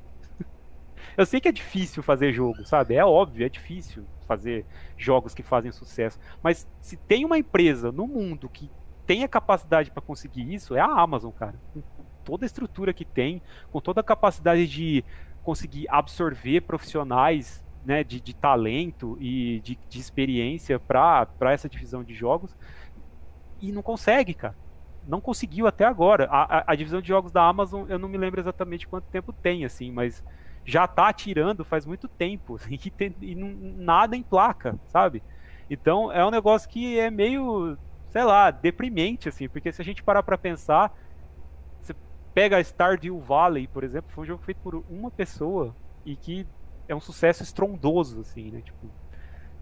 Eu sei que é difícil fazer jogo, sabe? É óbvio, é difícil fazer jogos que fazem sucesso. Mas se tem uma empresa no mundo que tem a capacidade para conseguir isso, é a Amazon, cara. Com toda a estrutura que tem, com toda a capacidade de conseguir absorver profissionais né, de, de talento e de, de experiência para essa divisão de jogos. E não consegue, cara. Não conseguiu até agora. A, a, a divisão de jogos da Amazon, eu não me lembro exatamente quanto tempo tem, assim, mas já tá atirando faz muito tempo e, tem, e não, nada em placa, sabe? Então é um negócio que é meio, sei lá, deprimente, assim, porque se a gente parar para pensar, você pega Stardew Valley, por exemplo, foi um jogo feito por uma pessoa e que é um sucesso estrondoso, assim, né? Tipo,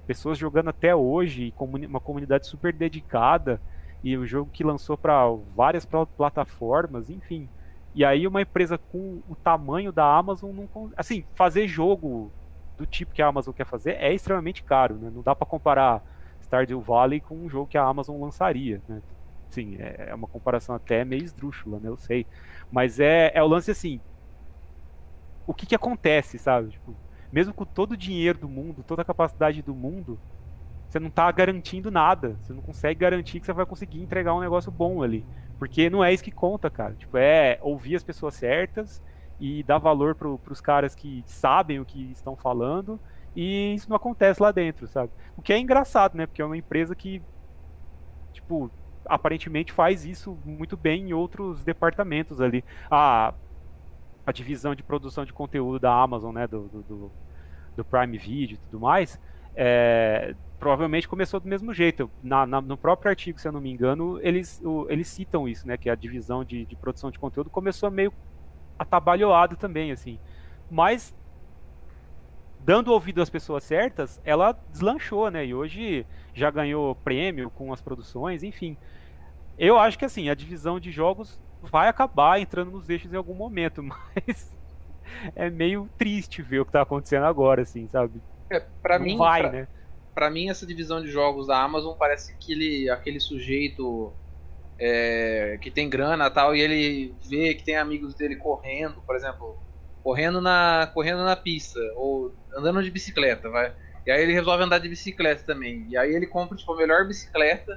pessoas jogando até hoje, uma comunidade super dedicada e o um jogo que lançou para várias plataformas, enfim. E aí uma empresa com o tamanho da Amazon não assim, fazer jogo do tipo que a Amazon quer fazer é extremamente caro, né? Não dá para comparar Stardew Valley com um jogo que a Amazon lançaria, né? Sim, é, é uma comparação até meio esdrúxula, né? Eu sei. Mas é, é o lance assim, o que que acontece, sabe? Tipo, mesmo com todo o dinheiro do mundo, toda a capacidade do mundo, você não está garantindo nada. Você não consegue garantir que você vai conseguir entregar um negócio bom ali. Porque não é isso que conta, cara. Tipo, é ouvir as pessoas certas e dar valor pro, pros caras que sabem o que estão falando. E isso não acontece lá dentro, sabe? O que é engraçado, né? Porque é uma empresa que, tipo, aparentemente faz isso muito bem em outros departamentos ali. A, a divisão de produção de conteúdo da Amazon, né? Do, do, do Prime Video e tudo mais. É, provavelmente começou do mesmo jeito. Na, na, no próprio artigo, se eu não me engano, eles, o, eles citam isso, né? Que a divisão de, de, produção de conteúdo começou meio atabalhoado também, assim. Mas, dando ouvido às pessoas certas, ela deslanchou, né? E hoje já ganhou prêmio com as produções, enfim. Eu acho que, assim, a divisão de jogos vai acabar entrando nos eixos em algum momento, mas é meio triste ver o que está acontecendo agora, assim, sabe? É, pra não mim, vai, pra, né? para mim essa divisão de jogos da Amazon parece que ele, aquele sujeito é, que tem grana tal e ele vê que tem amigos dele correndo, por exemplo, correndo na correndo na pista ou andando de bicicleta, vai. E aí ele resolve andar de bicicleta também. E aí ele compra tipo a melhor bicicleta,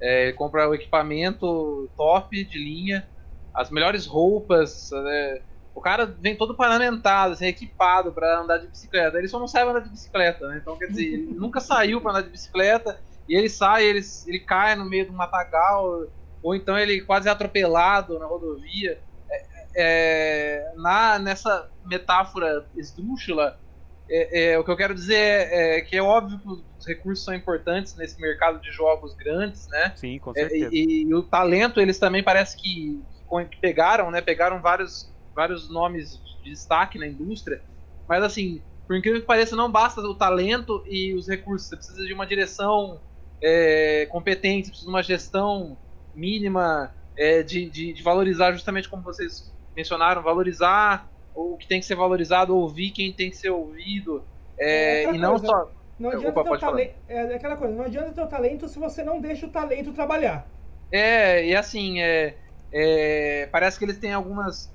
é, compra o equipamento top de linha, as melhores roupas, né? O cara vem todo paramentado, assim, equipado para andar de bicicleta. Ele só não sabe andar de bicicleta, né? Então, quer dizer, ele nunca saiu para andar de bicicleta e ele sai, ele, ele cai no meio um matagal, ou então ele quase é atropelado na rodovia. É, é, na, nessa metáfora esdrúxula, é, é, o que eu quero dizer é, é, que é óbvio que os recursos são importantes nesse mercado de jogos grandes, né? Sim, com certeza. E, e, o talento, eles também parece que, que pegaram, né? Pegaram vários vários nomes de destaque na indústria, mas assim, por incrível que pareça, não basta o talento e os recursos, você precisa de uma direção é, competente, precisa de uma gestão mínima é, de, de, de, valorizar, justamente como vocês mencionaram, valorizar o que tem que ser valorizado, ouvir quem tem que ser ouvido, é, é e não coisa, só. Não adianta Opa, talento, é aquela coisa, não adianta ter o talento se você não deixa o talento trabalhar. É, e assim, é, é, parece que eles têm algumas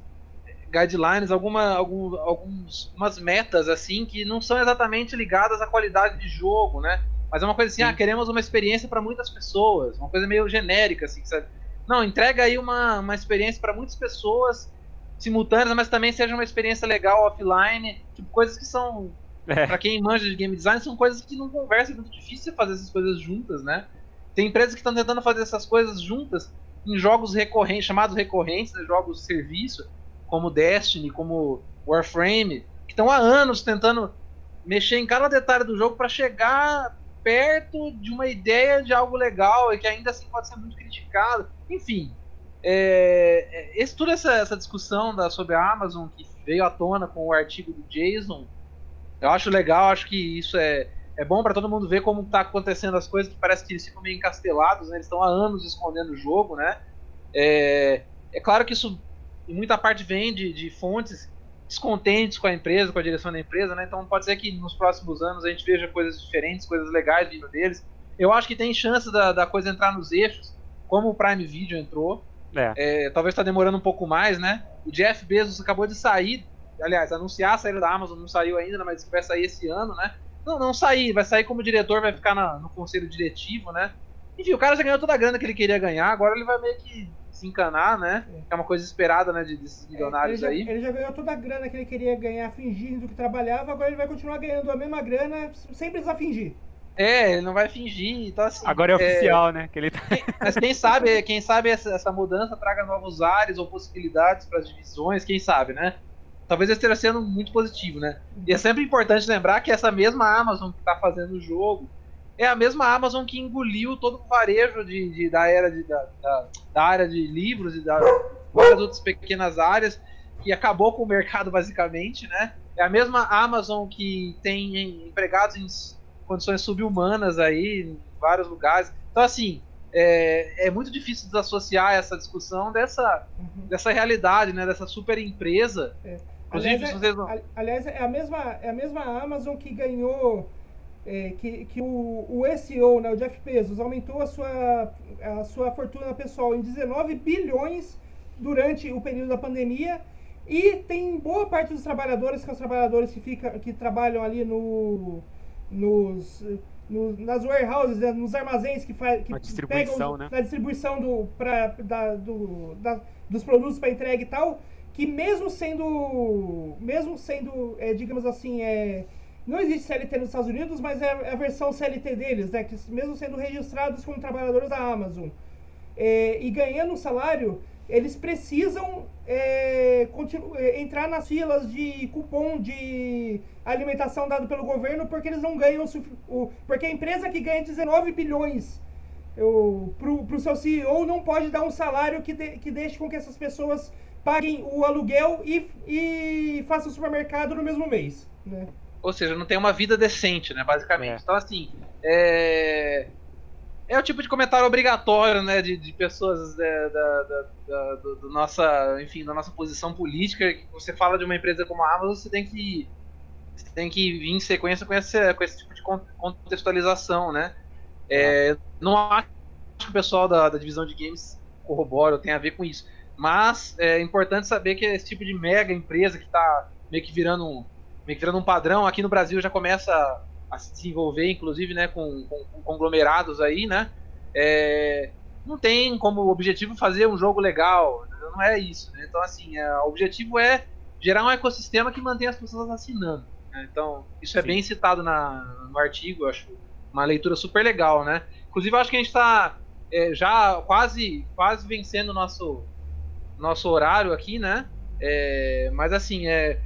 guidelines, alguma, algum, algumas metas assim que não são exatamente ligadas à qualidade de jogo, né? Mas é uma coisa assim, ah, queremos uma experiência para muitas pessoas, uma coisa meio genérica, assim, sabe? Não, entrega aí uma, uma experiência para muitas pessoas simultâneas, mas também seja uma experiência legal offline, tipo, coisas que são é. para quem manja de game design, são coisas que não conversam, é muito difícil fazer essas coisas juntas, né? Tem empresas que estão tentando fazer essas coisas juntas em jogos recorrentes, chamados recorrentes, né, jogos de serviço, como Destiny, como Warframe, que estão há anos tentando mexer em cada detalhe do jogo para chegar perto de uma ideia de algo legal e que ainda assim pode ser muito criticado. Enfim, é, é, esse, toda essa, essa discussão da, sobre a Amazon que veio à tona com o artigo do Jason, eu acho legal, acho que isso é, é bom para todo mundo ver como está acontecendo as coisas, que parece que eles ficam meio encastelados, né? eles estão há anos escondendo o jogo, né? É, é claro que isso em muita parte vem de, de fontes descontentes com a empresa, com a direção da empresa, né? Então pode ser que nos próximos anos a gente veja coisas diferentes, coisas legais vindo deles. Eu acho que tem chance da, da coisa entrar nos eixos, como o Prime Video entrou. É. É, talvez está demorando um pouco mais, né? O Jeff Bezos acabou de sair, aliás, anunciar a saída da Amazon, não saiu ainda, mas vai sair esse ano, né? Não, não sair, vai sair como diretor, vai ficar na, no conselho diretivo, né? Enfim, o cara já ganhou toda a grana que ele queria ganhar, agora ele vai meio que se encanar, né? É, é uma coisa esperada, né, de, desses é, milionários é, ele já, aí. Ele já ganhou toda a grana que ele queria ganhar fingindo que trabalhava, agora ele vai continuar ganhando a mesma grana sem precisar fingir. É, ele não vai fingir, então assim. Agora é, é oficial, né? Que ele tá... Mas quem sabe, quem sabe essa, essa mudança traga novos ares ou possibilidades para as divisões, quem sabe, né? Talvez esteja sendo muito positivo, né? E é sempre importante lembrar que essa mesma Amazon que está fazendo o jogo, é a mesma Amazon que engoliu todo o varejo de, de da era de, da, da, da, área de livros e das várias outras pequenas áreas que acabou com o mercado basicamente, né? É a mesma Amazon que tem empregados em condições subhumanas aí em vários lugares. Então assim é, é muito difícil desassociar essa discussão dessa, uhum. dessa realidade, né? Dessa super empresa. É. Aliás, é, vocês não... aliás, é a mesma é a mesma Amazon que ganhou é, que, que o, o SEO, né, o Jeff Bezos, aumentou a sua, a sua fortuna pessoal em 19 bilhões durante o período da pandemia e tem boa parte dos trabalhadores, que são os trabalhadores que, fica, que trabalham ali no, nos, no, nas warehouses, né, nos armazéns que, faz, que pegam né? na distribuição do, pra, da, do, da, dos produtos para entrega e tal, que mesmo sendo, mesmo sendo, é, digamos assim, é, não existe CLT nos Estados Unidos, mas é a versão CLT deles, né? Que mesmo sendo registrados como trabalhadores da Amazon é, e ganhando um salário, eles precisam é, é, entrar nas filas de cupom de alimentação dado pelo governo porque eles não ganham o, porque a empresa que ganha 19 bilhões para o seu CEO não pode dar um salário que, de, que deixe com que essas pessoas paguem o aluguel e, e façam o supermercado no mesmo mês, né? Ou seja, não tem uma vida decente, né? Basicamente. É. Então, assim, é... é o tipo de comentário obrigatório, né? De, de pessoas da, da, da, da do, do, nossa, enfim, da nossa posição política. Que você fala de uma empresa como a Amazon, você tem que você tem que vir em sequência com esse, com esse tipo de contextualização, né? É, não acho que o pessoal da, da divisão de games corrobora ou tem a ver com isso. Mas é importante saber que esse tipo de mega empresa que está meio que virando um, meio que virando um padrão. Aqui no Brasil já começa a, se desenvolver, inclusive, né, com, com, com conglomerados aí, né? É, não tem como objetivo fazer um jogo legal, não é isso. Né? Então, assim, é, o objetivo é gerar um ecossistema que mantém as pessoas assinando. Né? Então, isso é Sim. bem citado na, no artigo, eu acho uma leitura super legal, né? Inclusive, eu acho que a gente está é, já quase, quase vencendo o nosso, nosso horário aqui, né? É, mas, assim, é,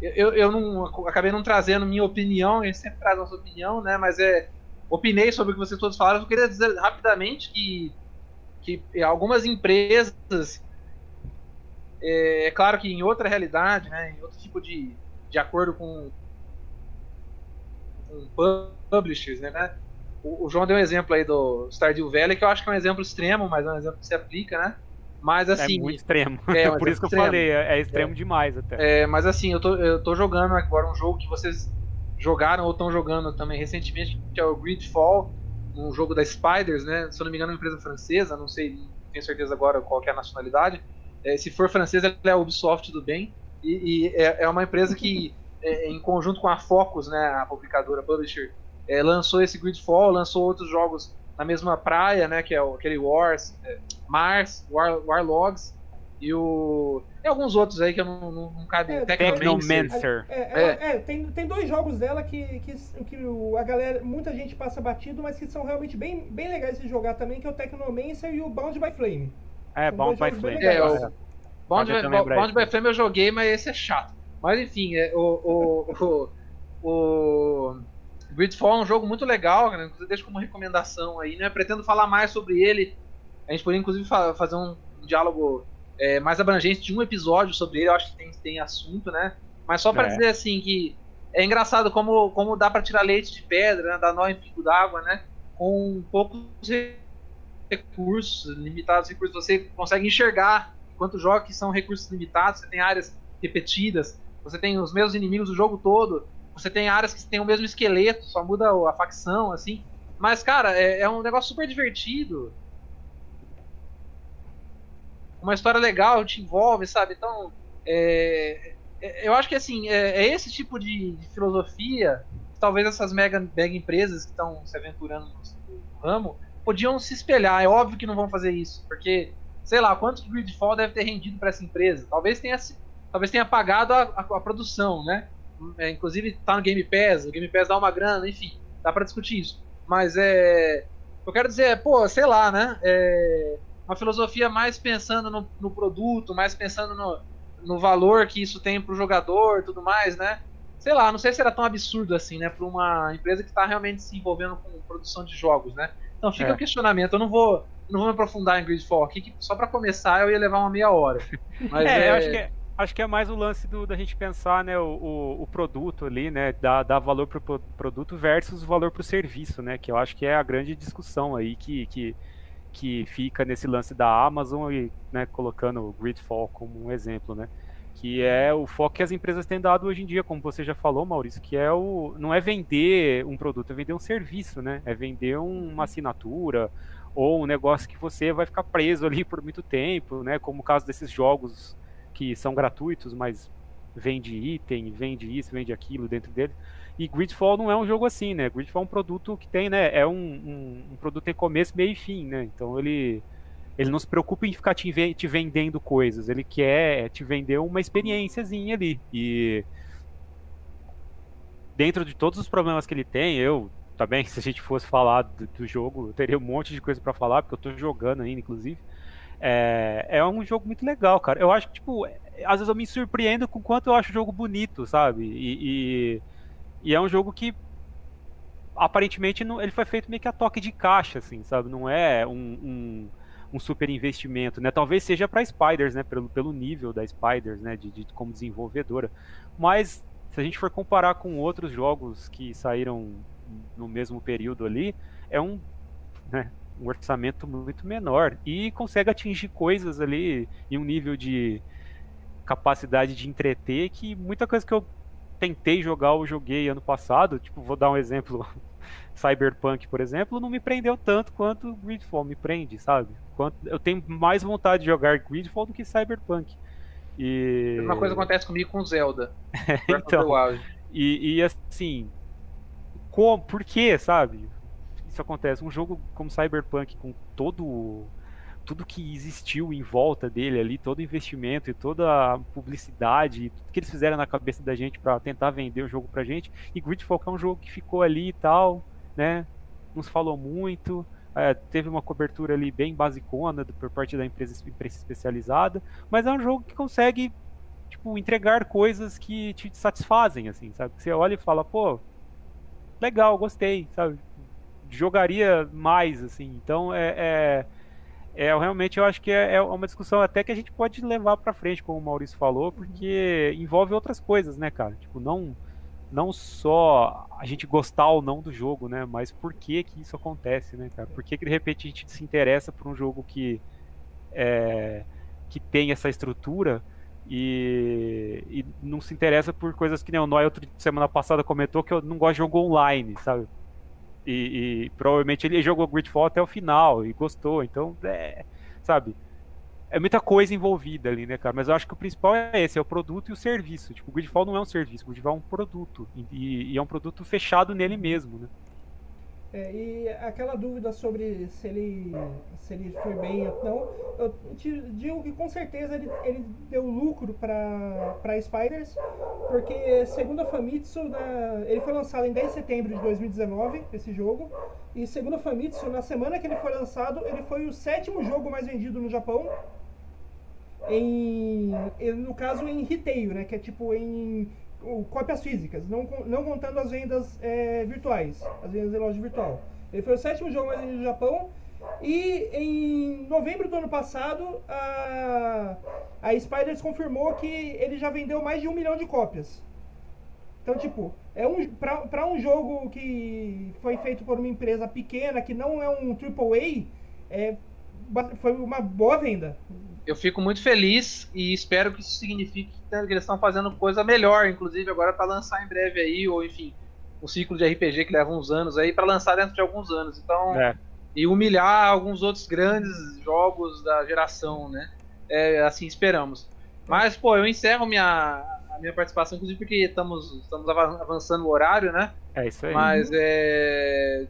eu, eu não acabei não trazendo minha opinião, a gente sempre traz nossa opinião, né? Mas é opinei sobre o que vocês todos falaram. Eu queria dizer rapidamente que, que algumas empresas, é, é, claro que em outra realidade, né, em outro tipo de, de acordo com, com publishers, né? O, o, João deu um exemplo aí do Stardew Valley, que eu acho que é um exemplo extremo, mas é um exemplo que se aplica, né? Mas é assim. É muito extremo. É, Por isso que eu falei, é, é extremo é. demais até. É, mas assim, eu tô, eu tô jogando agora um jogo que vocês jogaram ou estão jogando também recentemente, que é o Gridfall, um jogo da Spiders, né? Se eu não me engano, é uma empresa francesa, não sei, não tenho certeza agora qual é a nacionalidade. É, se for francesa, ela é a Ubisoft do bem. E, e é, é, uma empresa que, é, em conjunto com a Focus, né, a publicadora, publisher, é, lançou esse Gridfall, lançou outros jogos na mesma praia, né? Que é o, aquele Wars, é, Mars, War, Warlogs e o. Tem alguns outros aí que eu não, não, não cabe é, Technomancer. É, é, é, tem, tem dois jogos dela que, que, que a galera, muita gente passa batido, mas que são realmente bem, bem legais de jogar também, que é o Technomancer e o Bound by Flame. É, Bound by Flame. É, o Bound, by, Bound by Flame eu joguei, mas esse é chato. Mas enfim, é, o, o, o, o Gridfall é um jogo muito legal, né? Deixo como recomendação aí, né? Pretendo falar mais sobre ele. A gente poderia, inclusive, fazer um diálogo é, mais abrangente de um episódio sobre ele. Eu acho que tem, tem assunto, né? Mas só para é. dizer assim que é engraçado como, como dá para tirar leite de pedra, né? dar nó em pico d'água, né? Com poucos recursos, limitados recursos, você consegue enxergar quanto jogos que são recursos limitados, você tem áreas repetidas, você tem os mesmos inimigos o jogo todo, você tem áreas que tem o mesmo esqueleto, só muda a facção, assim. Mas, cara, é, é um negócio super divertido. Uma história legal, te envolve, sabe? Então, é, é, eu acho que, assim, é, é esse tipo de, de, filosofia que talvez essas mega, mega empresas que estão se aventurando no ramo podiam se espelhar. É óbvio que não vão fazer isso, porque, sei lá, quanto Gridfall deve ter rendido para essa empresa? Talvez tenha, talvez tenha pagado a, a, a produção, né? É, inclusive tá no Game Pass, o Game Pass dá uma grana, enfim, dá para discutir isso. Mas é. Eu quero dizer, pô, sei lá, né? É uma filosofia mais pensando no, no produto, mais pensando no, no valor que isso tem pro jogador tudo mais, né? Sei lá, não sei se era tão absurdo assim, né? Pra uma empresa que está realmente se envolvendo com produção de jogos, né? Então fica é. o questionamento, eu não vou. não vou me aprofundar em Gridfall aqui, que só para começar eu ia levar uma meia hora. Mas é, é... acho que é acho que é mais o lance do, da gente pensar né, o, o, o produto ali, né? Dar, dar valor para o produto versus o valor para o serviço, né? Que eu acho que é a grande discussão aí que, que, que fica nesse lance da Amazon e né, colocando o Gridfall como um exemplo, né? Que é o foco que as empresas têm dado hoje em dia, como você já falou, Maurício, que é o. não é vender um produto, é vender um serviço, né? É vender um, uma assinatura ou um negócio que você vai ficar preso ali por muito tempo, né? Como o caso desses jogos que são gratuitos, mas vende item, vende isso, vende aquilo dentro dele. E Gridfall não é um jogo assim, né? Gridfall é um produto que tem, né? É um, um, um produto tem começo, meio e fim, né? Então ele ele não se preocupa em ficar te, te vendendo coisas, ele quer te vender uma experiênciazinha ali. E dentro de todos os problemas que ele tem, eu também, se a gente fosse falar do, do jogo, eu teria um monte de coisa para falar, porque eu tô jogando ainda, inclusive. É, é um jogo muito legal, cara. Eu acho que, tipo, às vezes eu me surpreendo com quanto eu acho o jogo bonito, sabe? E, e, e é um jogo que aparentemente não, ele foi feito meio que a toque de caixa, assim, sabe? Não é um, um, um super investimento, né? Talvez seja para Spiders, né? Pelo, pelo nível da Spiders, né? De, de, como desenvolvedora. Mas se a gente for comparar com outros jogos que saíram no mesmo período ali, é um, né? um orçamento muito menor e consegue atingir coisas ali em um nível de capacidade de entreter que muita coisa que eu tentei jogar ou joguei ano passado, tipo, vou dar um exemplo, Cyberpunk, por exemplo, não me prendeu tanto quanto Gridfall me prende, sabe? Quanto, eu tenho mais vontade de jogar Gridfall do que Cyberpunk. E... Uma coisa acontece comigo com Zelda. então, e, e assim, como, por quê, sabe? isso acontece. Um jogo como Cyberpunk, com todo tudo que existiu em volta dele ali, todo o investimento e toda a publicidade, tudo que eles fizeram na cabeça da gente para tentar vender o jogo pra gente. E Gridfall é um jogo que ficou ali e tal, né? Não se falou muito. É, teve uma cobertura ali bem basicona por parte da empresa, empresa especializada, mas é um jogo que consegue tipo entregar coisas que te satisfazem, assim, sabe? Você olha e fala, pô, legal, gostei, sabe? jogaria mais, assim. Então é, é, é realmente eu acho que é, é, uma discussão até que a gente pode levar para frente, como o Maurício falou, porque envolve outras coisas, né, cara? Tipo, não não só a gente gostar ou não do jogo, né? Mas por que que isso acontece, né, cara? Por que, que de repente a gente se interessa por um jogo que é, que tem essa estrutura e, e, não se interessa por coisas que nem o Noy outro semana passada comentou que eu não gosto de jogo online, sabe? E, e, provavelmente ele jogou Gridfall até o final e gostou. Então, é, sabe? É muita coisa envolvida ali, né, cara? Mas eu acho que o principal é esse, é o produto e o serviço. Tipo, o Gridfall não é um serviço, o Gridfall é um produto. E, e é um produto fechado nele mesmo, né? É, e aquela dúvida sobre se ele, se ele foi bem ou não, eu te digo que com certeza ele, ele deu lucro para Spiders, porque segundo a Famitsu, na, ele foi lançado em 10 de setembro de 2019, esse jogo, e segundo a Famitsu, na semana que ele foi lançado, ele foi o sétimo jogo mais vendido no Japão, em, no caso em retail, né, que é tipo em cópias físicas, não, não contando as vendas é, virtuais, as vendas em loja virtual. Ele foi o sétimo jogo mais vendido do Japão. E em novembro do ano passado, a, a Spiders confirmou que ele já vendeu mais de um milhão de cópias. Então, tipo, é um, para um jogo que foi feito por uma empresa pequena, que não é um AAA, é, foi uma boa venda eu fico muito feliz e espero que isso signifique que eles estão fazendo coisa melhor, inclusive agora para lançar em breve aí, ou enfim, um ciclo de RPG que leva uns anos aí para lançar dentro de alguns anos. Então, é. e humilhar alguns outros grandes jogos da geração, né? É, assim esperamos. Mas, pô, eu encerro minha, a minha participação, inclusive porque estamos, estamos avançando o horário, né? É isso aí. Mas é,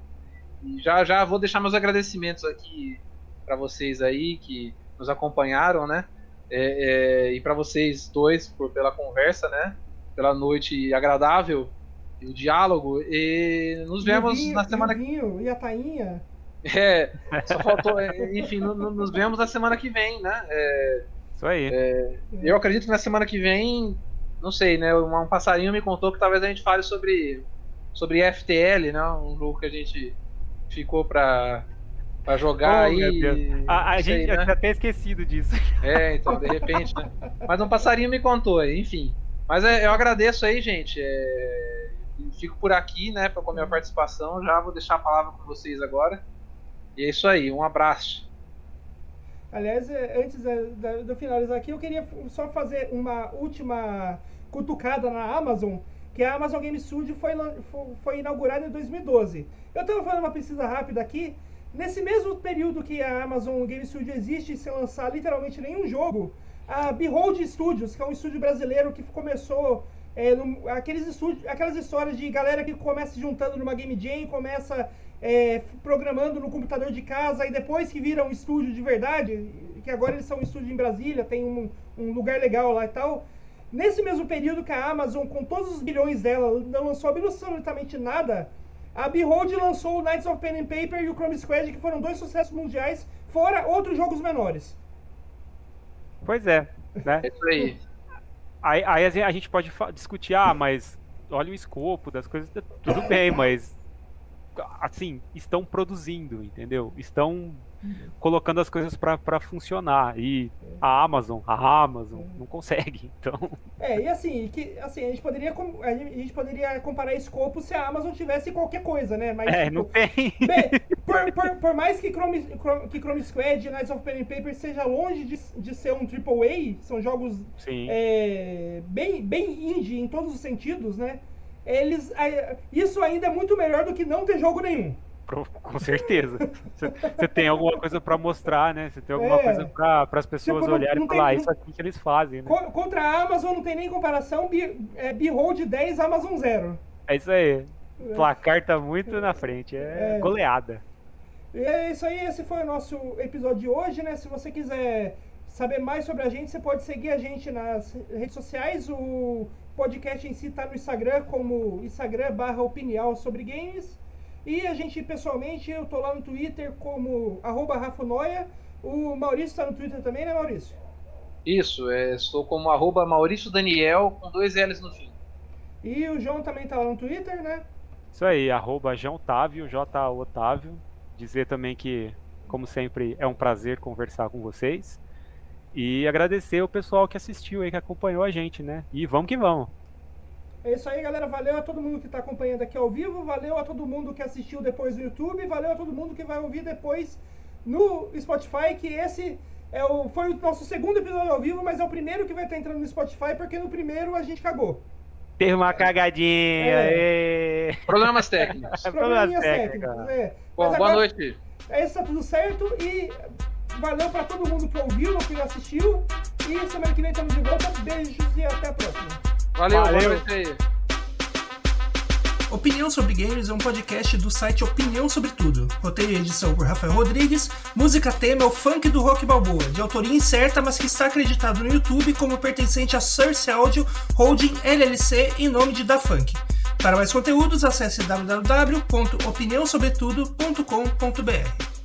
já, já vou deixar meus agradecimentos aqui para vocês aí que nos acompanharam, né? É, é, e para vocês dois por, pela conversa, né? Pela noite agradável e o diálogo. E nos vemos vinho, na semana que vem. E a tainha? É, só faltou. É, enfim, no, no, nos vemos na semana que vem, né? É, Isso aí. É, eu acredito que na semana que vem, não sei, né? Um, um passarinho me contou que talvez a gente fale sobre sobre FTL, né? Um jogo que a gente ficou para Pra jogar oh, aí. A, a gente né? até esquecido disso. É, então, de repente, né? Mas um passarinho me contou, enfim. Mas é, eu agradeço aí, gente. É... Fico por aqui, né, com a minha participação. Já vou deixar a palavra com vocês agora. E é isso aí, um abraço. Aliás, é, antes de eu finalizar aqui, eu queria só fazer uma última cutucada na Amazon, que a Amazon Game Studio foi, foi inaugurada em 2012. Eu estava fazendo uma pesquisa rápida aqui, Nesse mesmo período que a Amazon Game Studio existe sem lançar literalmente nenhum jogo, a Behold Studios, que é um estúdio brasileiro que começou é, no, aqueles estúdios, aquelas histórias de galera que começa se juntando numa Game Jam, começa é, programando no computador de casa e depois que viram um estúdio de verdade, que agora eles são um estúdio em Brasília, tem um, um lugar legal lá e tal. Nesse mesmo período que a Amazon, com todos os bilhões dela, não lançou absolutamente nada, a Behold lançou o Knights of Pen and Paper e o Chrome Squad, que foram dois sucessos mundiais, fora outros jogos menores. Pois é, né? É isso aí. Aí, aí a gente pode discutir, ah, mas olha o escopo das coisas, tudo bem, mas assim, estão produzindo, entendeu? Estão colocando as coisas para funcionar. E a Amazon, a Amazon não consegue, então. É, e assim, que, assim a, gente poderia, a gente poderia comparar escopo se a Amazon tivesse qualquer coisa, né? Mas, é, tipo, não tem. Bem, por, por, por, mais que Chrome, que Chrome Squad e Knights of Pen and Paper seja longe de, de ser um AAA, são jogos é, bem, bem indie em todos os sentidos, né? Eles, isso ainda é muito melhor do que não ter jogo nenhum. Com certeza. Você tem alguma coisa para mostrar, né? Você tem alguma é. coisa para as pessoas tipo, olharem e falar, ah, isso aqui que eles fazem, né? Contra a Amazon não tem nem comparação, é, Behold 10, Amazon 0. É isso aí. O placar tá muito na frente, é, é. goleada. E é isso aí, esse foi o nosso episódio de hoje, né? Se você quiser saber mais sobre a gente, você pode seguir a gente nas redes sociais. O podcast em si está no Instagram como Instagram barra opinião sobre games. E a gente, pessoalmente, eu tô lá no Twitter como arroba Rafonoia. O Maurício está no Twitter também, né, Maurício? Isso, é, estou como arroba Maurício Daniel com dois L's no fim. E o João também tá lá no Twitter, né? Isso aí, arroba João Otávio, J Otávio. Dizer também que, como sempre, é um prazer conversar com vocês. E agradecer o pessoal que assistiu aí, que acompanhou a gente, né? E vamos que vamos. É isso aí, galera. Valeu a todo mundo que está acompanhando aqui ao vivo. Valeu a todo mundo que assistiu depois no YouTube. Valeu a todo mundo que vai ouvir depois no Spotify. Que esse é o, foi o nosso segundo episódio ao vivo, mas é o primeiro que vai estar entrando no Spotify, porque no primeiro a gente cagou. Teve uma cagadinha. É. Problemas técnicos. Problemas técnicos. É. Bom, agora, boa noite. É, isso tá tudo certo e valeu para todo mundo que ouviu, que assistiu. E semana que vem estamos de volta. Beijos e até a próxima. Valeu, Valeu. boa noite aí. Opinião sobre Games é um podcast do site Opinião Sobre Tudo. Roteiro e edição por Rafael Rodrigues. Música tema é o funk do Rock Balboa, de autoria incerta, mas que está acreditado no YouTube como pertencente a Source Audio Holding LLC em nome de Da Funk. Para mais conteúdos, acesse www.opiniãosobretudo.com.br.